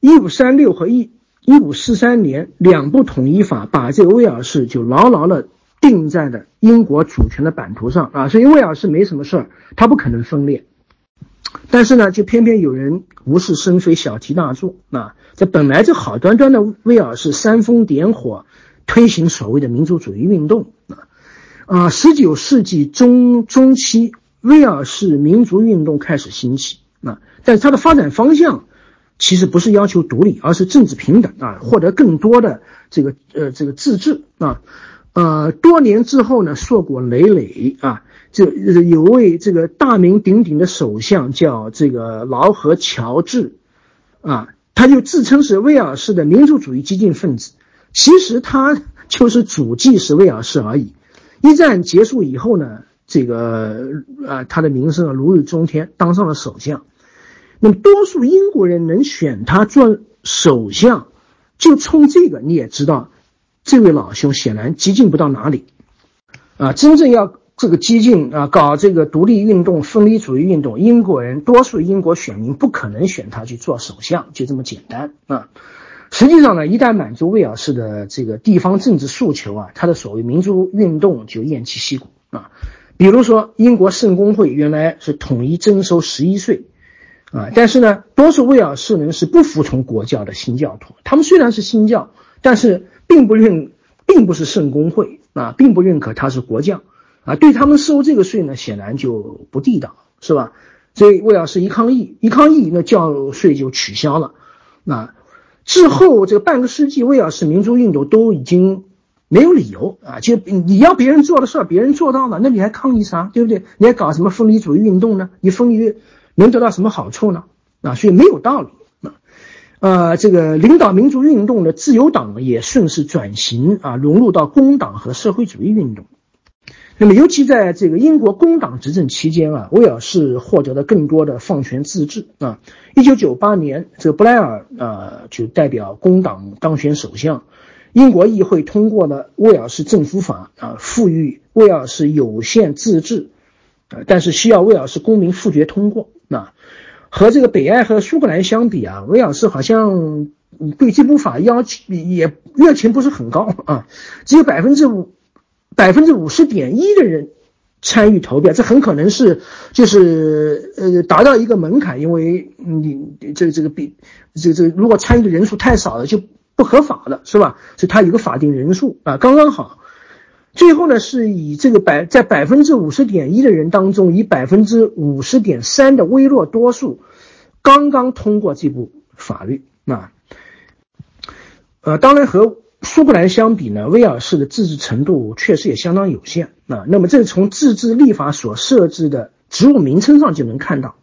Speaker 1: 一五三六和一一五四三年两部统一法把这个威尔士就牢牢的定在了英国主权的版图上啊，所以威尔士没什么事儿，他不可能分裂。但是呢，就偏偏有人无事生非，小题大做啊。这本来就好端端的威尔士煽风点火，推行所谓的民族主义运动啊啊！十九世纪中中期，威尔士民族运动开始兴起啊，但是它的发展方向其实不是要求独立，而是政治平等啊，获得更多的这个呃这个自治啊呃，多年之后呢，硕果累累啊，就有位这个大名鼎鼎的首相叫这个劳合乔治啊。他就自称是威尔士的民族主义激进分子，其实他就是主祭是威尔士而已。一战结束以后呢，这个啊，他的名声啊如日中天，当上了首相。那么多数英国人能选他做首相，就冲这个，你也知道，这位老兄显然激进不到哪里啊，真正要。这个激进啊，搞这个独立运动、分离主义运动，英国人多数英国选民不可能选他去做首相，就这么简单啊。实际上呢，一旦满足威尔士的这个地方政治诉求啊，他的所谓民族运动就偃旗息鼓啊。比如说英国圣公会原来是统一征收十一岁，啊，但是呢，多数威尔士人是不服从国教的新教徒，他们虽然是新教，但是并不认，并不是圣公会啊，并不认可他是国教啊，对他们收这个税呢，显然就不地道，是吧？所以威尔士一抗议，一抗议，那教税就取消了。那之后这个半个世纪，威尔士民族运动都已经没有理由啊，就你要别人做的事儿，别人做到了，那你还抗议啥？对不对？你还搞什么分离主义运动呢？你分离能得到什么好处呢？啊，所以没有道理啊。呃，这个领导民族运动的自由党也顺势转型啊，融入到工党和社会主义运动。那么，尤其在这个英国工党执政期间啊，威尔士获得了更多的放权自治啊。一九九八年，这个布莱尔啊就代表工党当选首相，英国议会通过了威尔士政府法啊，赋予威尔士有限自治，啊，但是需要威尔士公民复决通过啊。和这个北爱和苏格兰相比啊，威尔士好像对这部法要求也热情不是很高啊，只有百分之五。百分之五十点一的人参与投票，这很可能是就是呃达到一个门槛，因为你这这个比这这如果参与的人数太少了就不合法了，是吧？所以它有个法定人数啊，刚刚好。最后呢，是以这个百在百分之五十点一的人当中，以百分之五十点三的微弱多数，刚刚通过这部法律啊。呃，当然和。苏格兰相比呢，威尔士的自治程度确实也相当有限啊。那么，这是从自治立法所设置的职务名称上就能看到。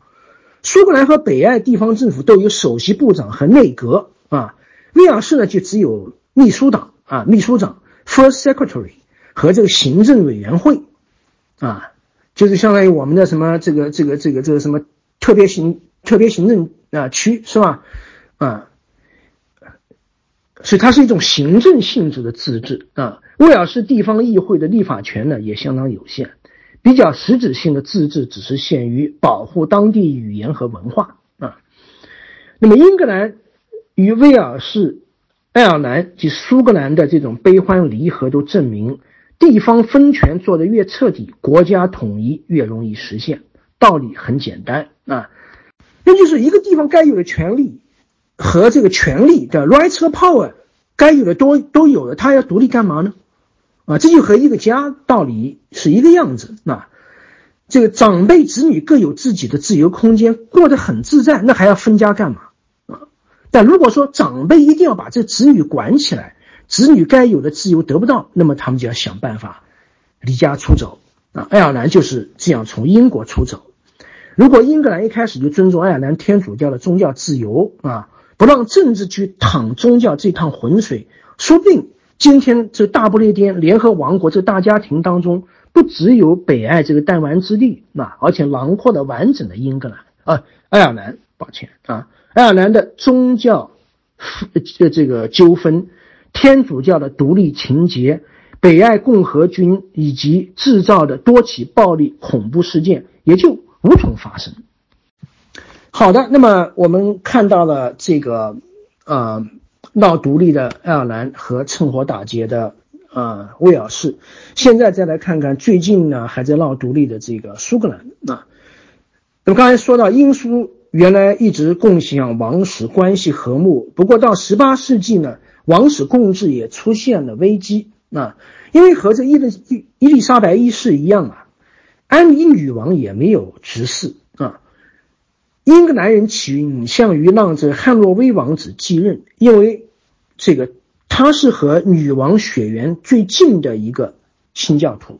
Speaker 1: 苏格兰和北爱地方政府都有首席部长和内阁啊，威尔士呢就只有秘书长啊，秘书长 （First Secretary） 和这个行政委员会啊，就是相当于我们的什么这个这个这个这个什么特别行特别行政啊区是吧？啊。所以它是一种行政性质的自治啊。威尔士地方议会的立法权呢也相当有限，比较实质性的自治只是限于保护当地语言和文化啊。那么英格兰与威尔士、爱尔兰及苏格兰的这种悲欢离合都证明，地方分权做得越彻底，国家统一越容易实现。道理很简单啊，那就是一个地方该有的权利。和这个权利的，right power 该有的都都有了，他要独立干嘛呢？啊，这就和一个家道理是一个样子。那这个长辈子女各有自己的自由空间，过得很自在，那还要分家干嘛？啊，但如果说长辈一定要把这子女管起来，子女该有的自由得不到，那么他们就要想办法离家出走。啊，爱尔兰就是这样从英国出走。如果英格兰一开始就尊重爱尔兰天主教的宗教自由啊。不让政治去淌宗教这趟浑水，说不定今天这大不列颠联合王国这大家庭当中，不只有北爱这个弹丸之地，那而且囊括了完整的英格兰。啊，爱尔兰，抱歉啊，爱尔兰的宗教这这个纠纷，天主教的独立情节，北爱共和军以及制造的多起暴力恐怖事件，也就无从发生。好的，那么我们看到了这个，呃，闹独立的爱尔兰和趁火打劫的呃威尔士，现在再来看看最近呢还在闹独立的这个苏格兰啊。那么刚才说到英苏原来一直共享王室关系和睦，不过到十八世纪呢，王室共治也出现了危机啊，因为和这伊丽伊伊丽莎白一世一样啊，安妮女王也没有执事。英格兰人倾向于让这汉诺威王子继任，因为这个他是和女王血缘最近的一个新教徒。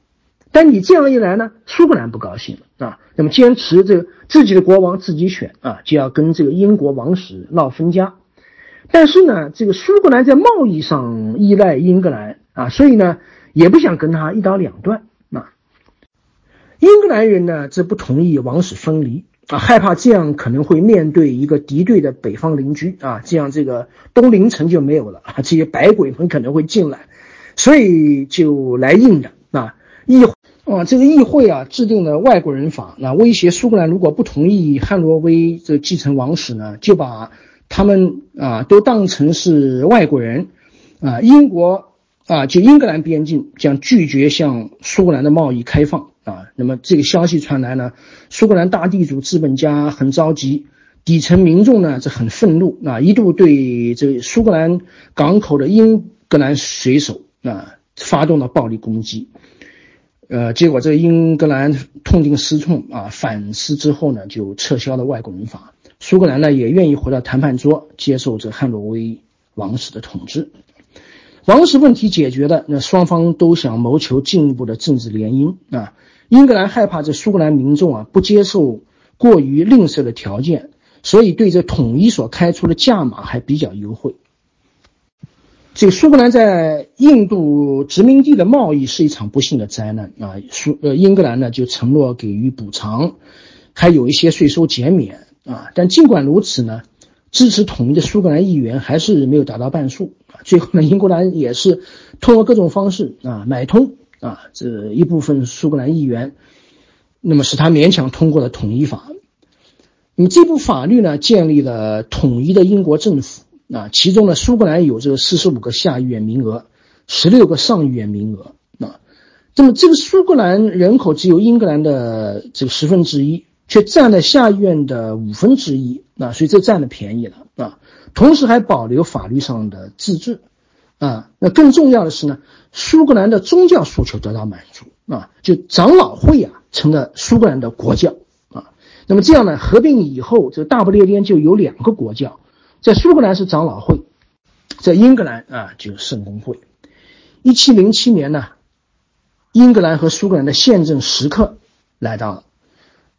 Speaker 1: 但你这样一来呢，苏格兰不高兴了啊，那么坚持这个自己的国王自己选啊，就要跟这个英国王室闹分家。但是呢，这个苏格兰在贸易上依赖英格兰啊，所以呢也不想跟他一刀两断啊。英格兰人呢则不同意王室分离。啊，害怕这样可能会面对一个敌对的北方邻居啊，这样这个东陵城就没有了啊，这些百鬼们可能会进来，所以就来硬的啊。议啊，这个议会啊制定了外国人法，那威胁苏格兰如果不同意汉诺威这继承王室呢，就把他们啊都当成是外国人啊。英国啊，就英格兰边境将拒绝向苏格兰的贸易开放啊。那么这个消息传来呢，苏格兰大地主资本家很着急，底层民众呢这很愤怒啊，一度对这苏格兰港口的英格兰水手啊发动了暴力攻击。呃，结果这英格兰痛定思痛啊，反思之后呢，就撤销了外国人法。苏格兰呢也愿意回到谈判桌，接受这汉诺威王室的统治。王室问题解决了，那双方都想谋求进一步的政治联姻啊。英格兰害怕这苏格兰民众啊不接受过于吝啬的条件，所以对这统一所开出的价码还比较优惠。这苏格兰在印度殖民地的贸易是一场不幸的灾难啊！苏呃英格兰呢就承诺给予补偿，还有一些税收减免啊。但尽管如此呢，支持统一的苏格兰议员还是没有达到半数啊。最后呢，英格兰也是通过各种方式啊买通啊这一部分苏格兰议员，那么使他勉强通过了统一法。那么这部法律呢，建立了统一的英国政府。啊，其中呢，苏格兰有这个四十五个下议院名额，十六个上议院名额。啊，那么这个苏格兰人口只有英格兰的这个十分之一，却占了下议院的五分之一。啊，所以这占了便宜了。啊，同时还保留法律上的自治。啊，那更重要的是呢，苏格兰的宗教诉求得到满足。啊，就长老会啊成了苏格兰的国教。啊，那么这样呢，合并以后，这大不列颠就有两个国教。在苏格兰是长老会，在英格兰啊就是圣公会。一七零七年呢，英格兰和苏格兰的宪政时刻来到了。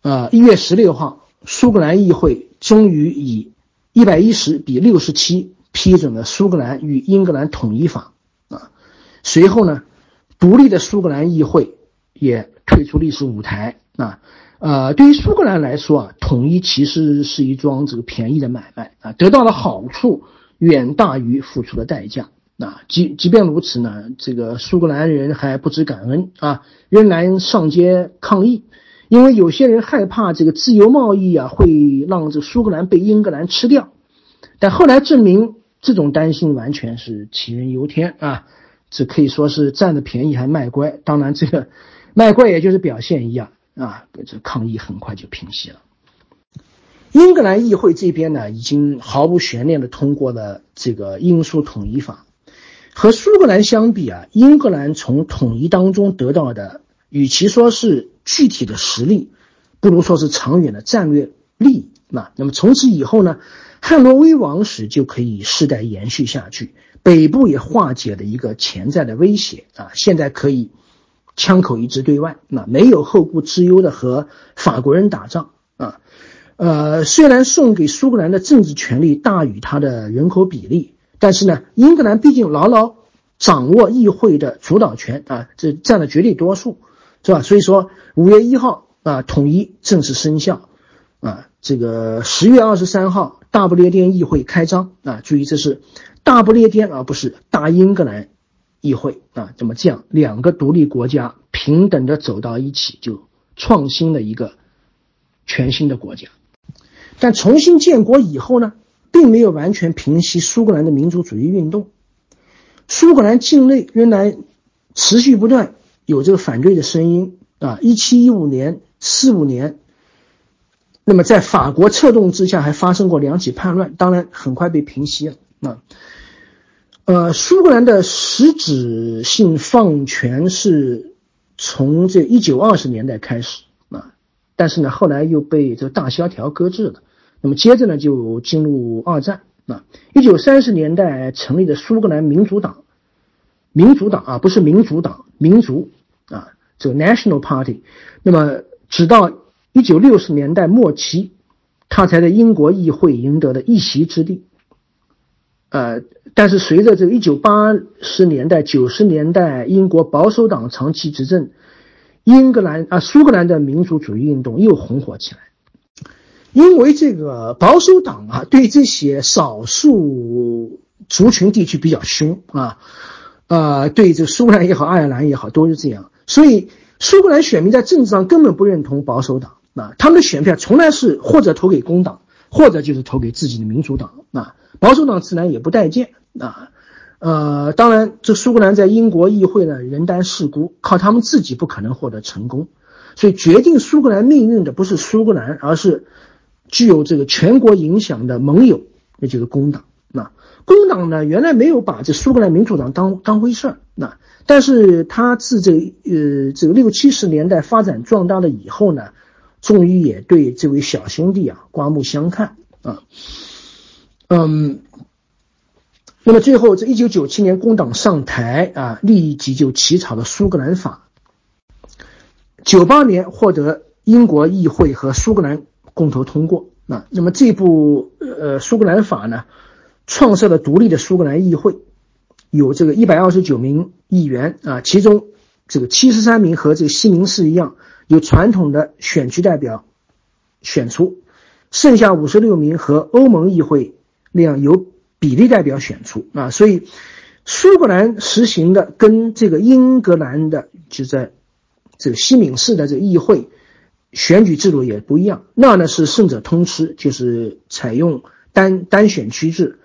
Speaker 1: 呃，一月十六号，苏格兰议会终于以一百一十比六十七批准了苏格兰与英格兰统一法。随后呢，独立的苏格兰议会也退出历史舞台。啊。呃，对于苏格兰来说啊，统一其实是一桩这个便宜的买卖啊，得到的好处远大于付出的代价啊。即即便如此呢，这个苏格兰人还不知感恩啊，仍然上街抗议，因为有些人害怕这个自由贸易啊会让这苏格兰被英格兰吃掉。但后来证明，这种担心完全是杞人忧天啊，这可以说是占了便宜还卖乖。当然，这个卖乖也就是表现一样。啊，这抗议很快就平息了。英格兰议会这边呢，已经毫无悬念的通过了这个英苏统一法。和苏格兰相比啊，英格兰从统一当中得到的，与其说是具体的实力，不如说是长远的战略利益。那那么从此以后呢，汉诺威王室就可以世代延续下去，北部也化解了一个潜在的威胁啊，现在可以。枪口一直对外，那没有后顾之忧的和法国人打仗啊，呃，虽然送给苏格兰的政治权力大于他的人口比例，但是呢，英格兰毕竟牢牢掌握议会的主导权啊，这占了绝对多数，是吧？所以说五月一号啊，统一正式生效啊，这个十月二十三号大不列颠议会开张啊，注意这是大不列颠而不是大英格兰。议会啊，怎么这样？两个独立国家平等的走到一起，就创新了一个全新的国家。但重新建国以后呢，并没有完全平息苏格兰的民族主义运动。苏格兰境内仍然持续不断有这个反对的声音啊。一七一五年、四五年，那么在法国策动之下，还发生过两起叛乱，当然很快被平息了啊。呃，苏格兰的实质性放权是从这一九二十年代开始啊，但是呢，后来又被这个大萧条搁置了。那么接着呢，就进入二战啊。一九三十年代成立的苏格兰民主党，民主党啊，不是民主党，民族啊，这个 National Party。那么直到一九六十年代末期，他才在英国议会赢得了一席之地。呃，但是随着这个一九八十年代、九十年代英国保守党长期执政，英格兰啊苏格兰的民族主义运动又红火起来。因为这个保守党啊对这些少数族群地区比较凶啊，呃，对这苏格兰也好、爱尔兰也好都是这样，所以苏格兰选民在政治上根本不认同保守党啊，他们的选票从来是或者投给工党，或者就是投给自己的民主党啊。保守党自然也不待见啊，呃，当然，这苏格兰在英国议会呢人单势孤，靠他们自己不可能获得成功，所以决定苏格兰命运的不是苏格兰，而是具有这个全国影响的盟友，那就是工党。那工党呢，原来没有把这苏格兰民主党当当回事儿。那但是他自这呃这个六七十年代发展壮大了以后呢，终于也对这位小兄弟啊刮目相看啊，嗯。那么最后，这一九九七年工党上台啊，立即就起草了苏格兰法。九八年获得英国议会和苏格兰共同通过啊。那么这部呃苏格兰法呢，创设了独立的苏格兰议会，有这个一百二十九名议员啊，其中这个七十三名和这个西敏市一样，由传统的选区代表选出，剩下五十六名和欧盟议会那样由。比例代表选出啊，所以苏格兰实行的跟这个英格兰的就在这个西敏寺的这个议会选举制度也不一样。那呢是胜者通吃，就是采用单单选区制；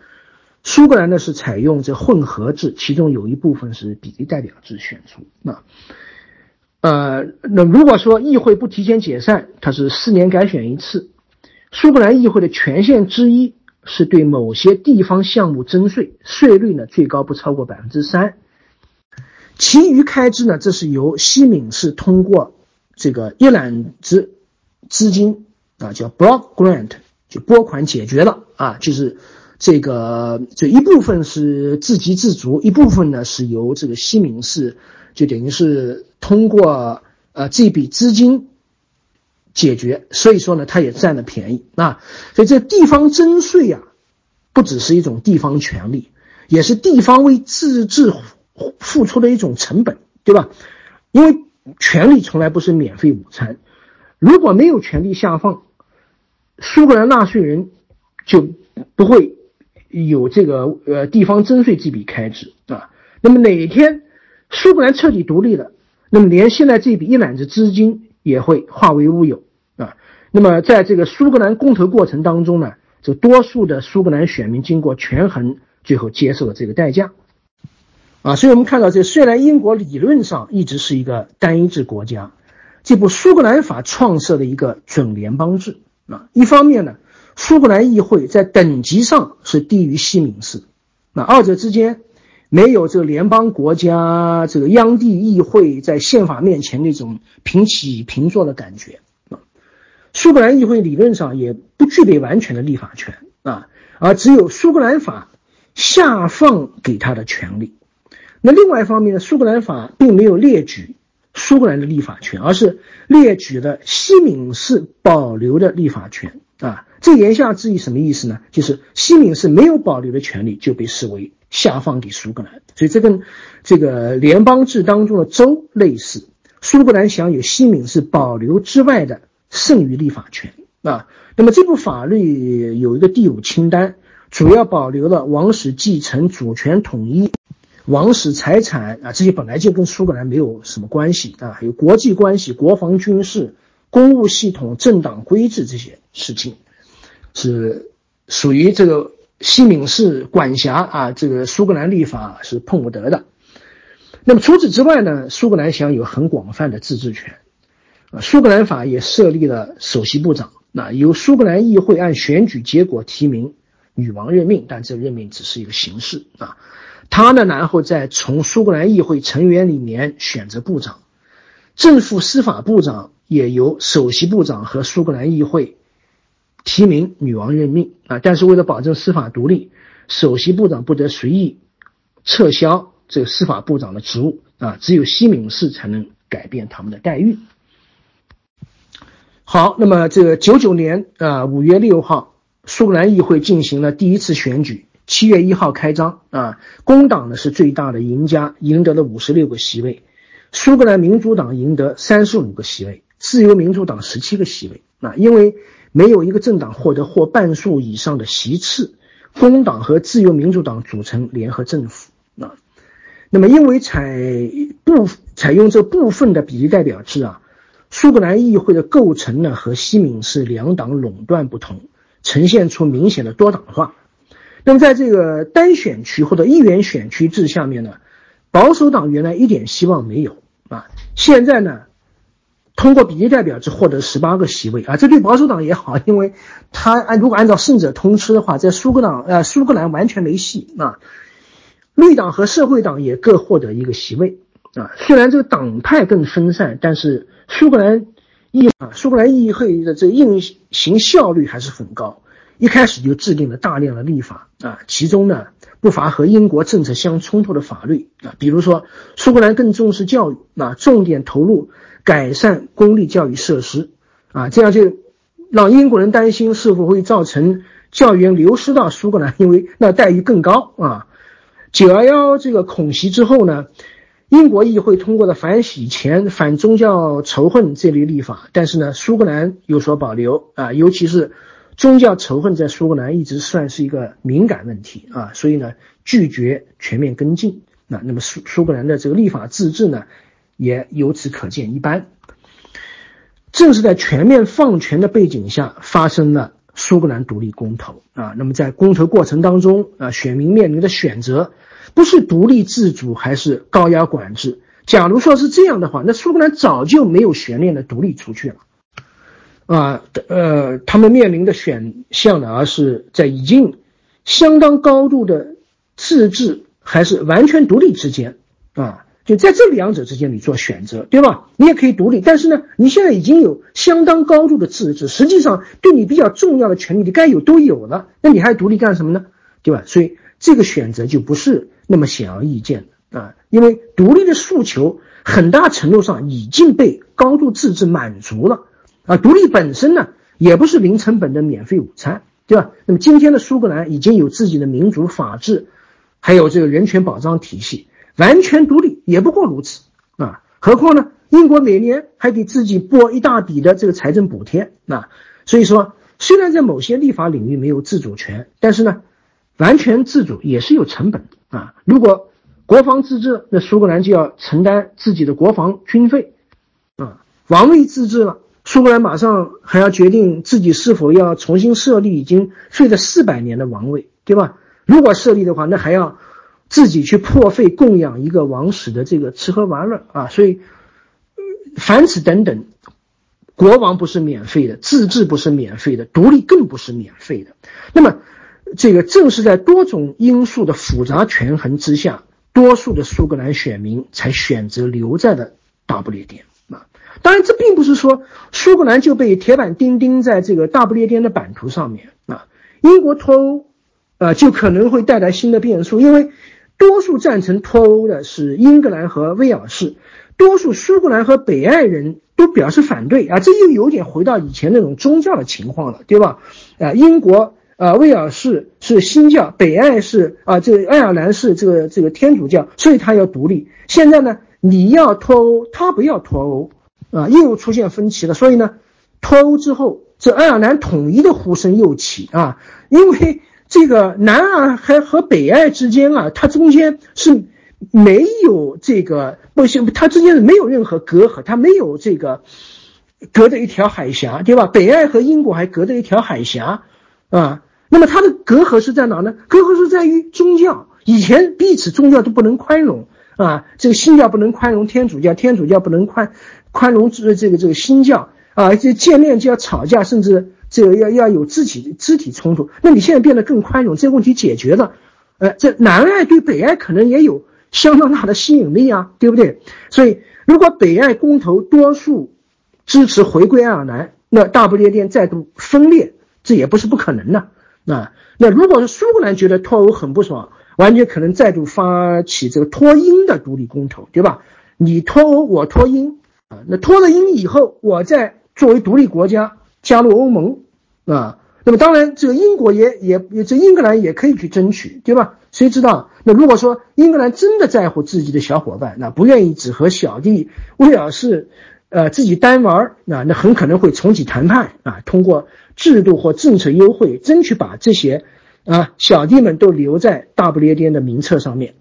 Speaker 1: 苏格兰呢是采用这混合制，其中有一部分是比例代表制选出。那呃，那如果说议会不提前解散，它是四年改选一次。苏格兰议会的权限之一。是对某些地方项目征税，税率呢最高不超过百分之三，其余开支呢，这是由西敏市通过这个一揽子资金啊，叫 block grant，就拨款解决了啊，就是这个这一部分是自给自足，一部分呢是由这个西敏市就等于是通过呃这笔资金。解决，所以说呢，他也占了便宜啊。所以这地方征税呀，不只是一种地方权利，也是地方为自治付出的一种成本，对吧？因为权力从来不是免费午餐，如果没有权力下放，苏格兰纳税人就不会有这个呃地方征税这笔开支啊。那么哪天苏格兰彻底独立了，那么连现在这笔一揽子资金也会化为乌有啊。那么，在这个苏格兰公投过程当中呢，这多数的苏格兰选民经过权衡，最后接受了这个代价，啊，所以我们看到，这虽然英国理论上一直是一个单一制国家，这部苏格兰法创设了一个准联邦制啊。一方面呢，苏格兰议会在等级上是低于西敏寺，那二者之间没有这个联邦国家这个央地议会在宪法面前那种平起平坐的感觉。苏格兰议会理论上也不具备完全的立法权啊，而只有苏格兰法下放给他的权利。那另外一方面呢，苏格兰法并没有列举苏格兰的立法权，而是列举了西敏寺保留的立法权啊。这言下之意什么意思呢？就是西敏寺没有保留的权利就被视为下放给苏格兰。所以这跟这个联邦制当中的州类似，苏格兰享有西敏寺保留之外的。剩余立法权啊，那么这部法律有一个第五清单，主要保留了王室继承、主权统一、王室财产啊，这些本来就跟苏格兰没有什么关系啊，还有国际关系、国防军事、公务系统、政党规制这些事情，是属于这个西敏寺管辖啊，这个苏格兰立法是碰不得的。那么除此之外呢，苏格兰享有很广泛的自治权啊。苏格兰法也设立了首席部长，那由苏格兰议会按选举结果提名女王任命，但这任命只是一个形式啊。他呢，然后再从苏格兰议会成员里面选择部长，正副司法部长也由首席部长和苏格兰议会提名女王任命啊。但是为了保证司法独立，首席部长不得随意撤销这个司法部长的职务啊，只有西敏寺才能改变他们的待遇。好，那么这个九九年啊五月六号，苏格兰议会进行了第一次选举，七月一号开张啊，工党呢是最大的赢家，赢得了五十六个席位，苏格兰民主党赢得三十五个席位，自由民主党十七个席位啊，因为没有一个政党获得或半数以上的席次，工党和自由民主党组成联合政府啊，那么因为采部采用这部分的比例代表制啊。苏格兰议会的构成呢，和西敏是两党垄断不同，呈现出明显的多党化。那么，在这个单选区或者议员选区制下面呢，保守党原来一点希望没有啊。现在呢，通过比例代表制获得十八个席位啊，这对保守党也好，因为他按如果按照胜者通吃的话，在苏格兰呃苏格兰完全没戏啊。绿党和社会党也各获得一个席位啊，虽然这个党派更分散，但是苏格兰议啊苏格兰议会的这运行效率还是很高，一开始就制定了大量的立法啊，其中呢不乏和英国政策相冲突的法律啊，比如说苏格兰更重视教育啊，重点投入改善公立教育设施啊，这样就让英国人担心是否会造成教员流失到苏格兰，因为那待遇更高啊。九幺幺这个恐袭之后呢，英国议会通过了反洗钱、反宗教仇恨这类立法，但是呢，苏格兰有所保留啊，尤其是宗教仇恨在苏格兰一直算是一个敏感问题啊，所以呢，拒绝全面跟进。那那么苏苏格兰的这个立法自治呢，也由此可见一斑。正是在全面放权的背景下，发生了苏格兰独立公投啊。那么在公投过程当中啊，选民面临的选择。不是独立自主还是高压管制？假如说是这样的话，那苏格兰早就没有悬念的独立出去了，啊，呃，他们面临的选项呢，而是在已经相当高度的自治还是完全独立之间，啊，就在这两者之间你做选择，对吧？你也可以独立，但是呢，你现在已经有相当高度的自治，实际上对你比较重要的权利你该有都有了，那你还独立干什么呢？对吧？所以这个选择就不是。那么显而易见的啊，因为独立的诉求很大程度上已经被高度自治满足了啊，独立本身呢也不是零成本的免费午餐，对吧？那么今天的苏格兰已经有自己的民主法治，还有这个人权保障体系，完全独立也不过如此啊。何况呢，英国每年还给自己拨一大笔的这个财政补贴啊，所以说虽然在某些立法领域没有自主权，但是呢，完全自主也是有成本。啊，如果国防自治，那苏格兰就要承担自己的国防军费，啊，王位自治了，苏格兰马上还要决定自己是否要重新设立已经废了四百年的王位，对吧？如果设立的话，那还要自己去破费供养一个王室的这个吃喝玩乐啊，所以凡此等等，国王不是免费的，自治不是免费的，独立更不是免费的，那么。这个正是在多种因素的复杂权衡之下，多数的苏格兰选民才选择留在了大不列颠啊。当然，这并不是说苏格兰就被铁板钉钉在这个大不列颠的版图上面啊。英国脱欧，呃，就可能会带来新的变数，因为多数赞成脱欧的是英格兰和威尔士，多数苏格兰和北爱人都表示反对啊。这又有点回到以前那种宗教的情况了，对吧？啊，英国。啊，威尔士是新教，北爱是啊，这个爱尔兰是这个这个天主教，所以他要独立。现在呢，你要脱欧，他不要脱欧，啊，又出现分歧了。所以呢，脱欧之后，这爱尔兰统一的呼声又起啊，因为这个南岸还和北爱之间啊，它中间是没有这个不行，它之间是没有任何隔阂，它没有这个隔着一条海峡，对吧？北爱和英国还隔着一条海峡，啊。那么它的隔阂是在哪呢？隔阂是在于宗教，以前彼此宗教都不能宽容啊，这个新教不能宽容天主教，天主教不能宽宽容这这个这个新教啊，这见面就要吵架，甚至这个要要有肢体肢体冲突。那你现在变得更宽容，这个问题解决了，呃，这南爱对北爱可能也有相当大的吸引力啊，对不对？所以如果北爱公投多数支持回归爱尔兰，那大不列颠再度分裂，这也不是不可能的。那那如果是苏格兰觉得脱欧很不爽，完全可能再度发起这个脱英的独立公投，对吧？你脱欧，我脱英啊。那脱了英以后，我再作为独立国家加入欧盟啊。那么当然，这个英国也也这英格兰也可以去争取，对吧？谁知道？那如果说英格兰真的在乎自己的小伙伴，那不愿意只和小弟威尔士。呃，自己单玩，那那很可能会重启谈判啊，通过制度或政策优惠，争取把这些啊小弟们都留在大不列颠的名册上面，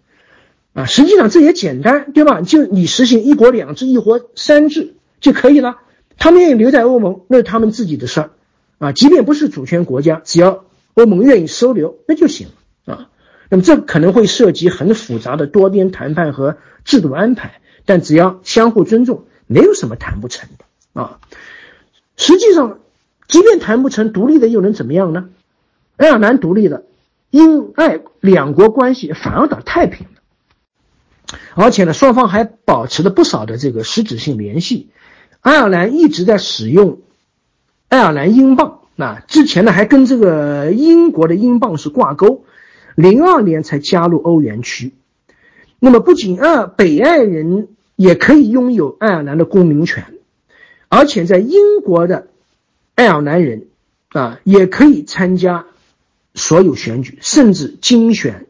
Speaker 1: 啊，实际上这也简单，对吧？就你实行一国两制、一国三制就可以了。他们愿意留在欧盟，那是他们自己的事儿，啊，即便不是主权国家，只要欧盟愿意收留，那就行了啊。那么这可能会涉及很复杂的多边谈判和制度安排，但只要相互尊重。没有什么谈不成的。啊。实际上，即便谈不成独立的，又能怎么样呢？爱尔兰独立了，英爱两国关系反而打太平了，而且呢，双方还保持了不少的这个实质性联系。爱尔兰一直在使用爱尔兰英镑，那之前呢还跟这个英国的英镑是挂钩，零二年才加入欧元区。那么不仅爱北爱人也可以拥有爱尔兰的公民权，而且在英国的爱尔兰人啊也可以参加所有选举，甚至精选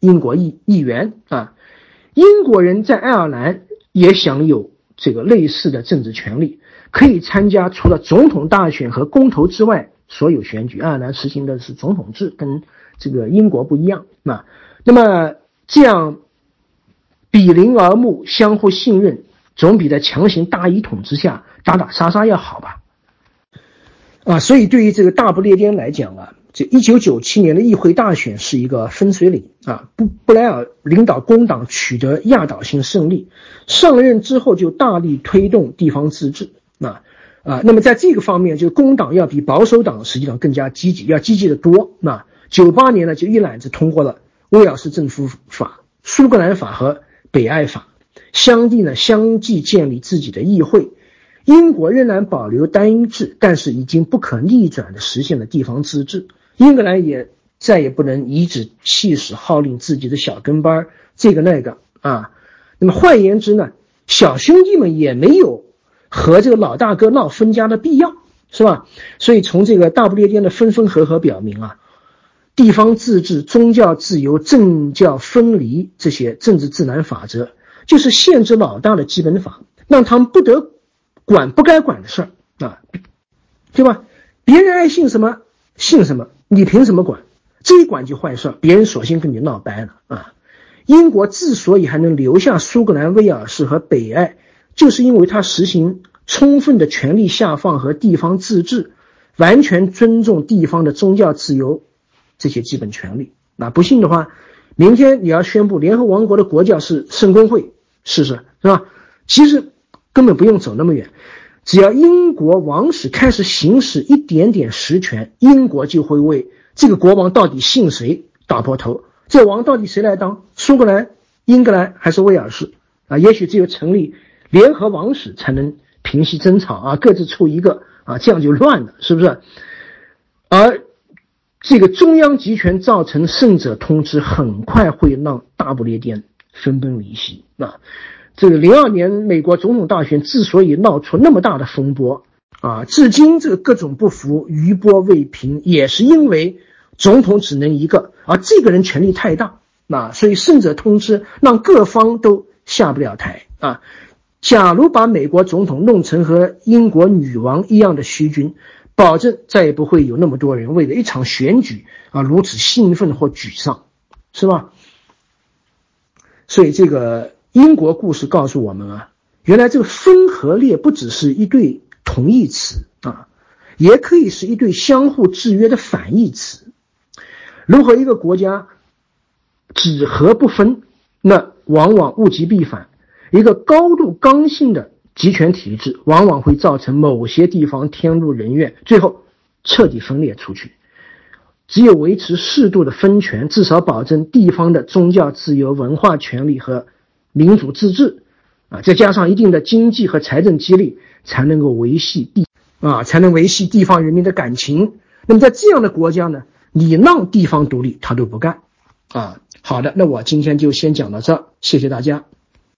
Speaker 1: 英国议议员啊。英国人在爱尔兰也享有。这个类似的政治权利可以参加除了总统大选和公投之外所有选举。爱尔兰实行的是总统制，跟这个英国不一样啊。那么这样比邻而睦，相互信任，总比在强行大一统之下打打杀杀要好吧？啊，所以对于这个大不列颠来讲啊。这一九九七年的议会大选是一个分水岭啊，布布莱尔领导工党取得压倒性胜利，上任之后就大力推动地方自治啊啊，那么在这个方面，就工党要比保守党实际上更加积极，要积极的多。那九八年呢，就一揽子通过了威尔士政府法、苏格兰法和北爱法，相继呢相继建立自己的议会。英国仍然保留单一制，但是已经不可逆转的实现了地方自治。英格兰也再也不能颐指气使号令自己的小跟班儿这个那个啊。那么换言之呢，小兄弟们也没有和这个老大哥闹分家的必要，是吧？所以从这个大不列颠的分分合合表明啊，地方自治、宗教自由、政教分离这些政治自然法则，就是限制老大的基本法，让他们不得管不该管的事儿啊，对吧？别人爱信什么信什么。你凭什么管？这一管就坏事，别人索性跟你闹掰了啊！英国之所以还能留下苏格兰、威尔士和北爱，就是因为他实行充分的权力下放和地方自治，完全尊重地方的宗教自由这些基本权利。那不信的话，明天你要宣布联合王国的国教是圣公会，试试是吧？其实根本不用走那么远。只要英国王室开始行使一点点实权，英国就会为这个国王到底姓谁打破头。这王到底谁来当？苏格兰、英格兰还是威尔士？啊，也许只有成立联合王室才能平息争吵啊，各自出一个啊，这样就乱了，是不是？而这个中央集权造成胜者通吃，很快会让大不列颠分崩离析啊。这个零二年美国总统大选之所以闹出那么大的风波啊，至今这个各种不服余波未平，也是因为总统只能一个，而这个人权力太大啊，所以胜者通吃，让各方都下不了台啊。假如把美国总统弄成和英国女王一样的虚君，保证再也不会有那么多人为了一场选举啊如此兴奋或沮丧，是吧？所以这个。英国故事告诉我们啊，原来这个分和裂不只是一对同义词啊，也可以是一对相互制约的反义词。如果一个国家只和不分，那往往物极必反。一个高度刚性的集权体制，往往会造成某些地方天怒人怨，最后彻底分裂出去。只有维持适度的分权，至少保证地方的宗教自由、文化权利和。民主自治，啊，再加上一定的经济和财政激励，才能够维系地啊，才能维系地方人民的感情。那么在这样的国家呢，你让地方独立，他都不干，啊。好的，那我今天就先讲到这，谢谢大家。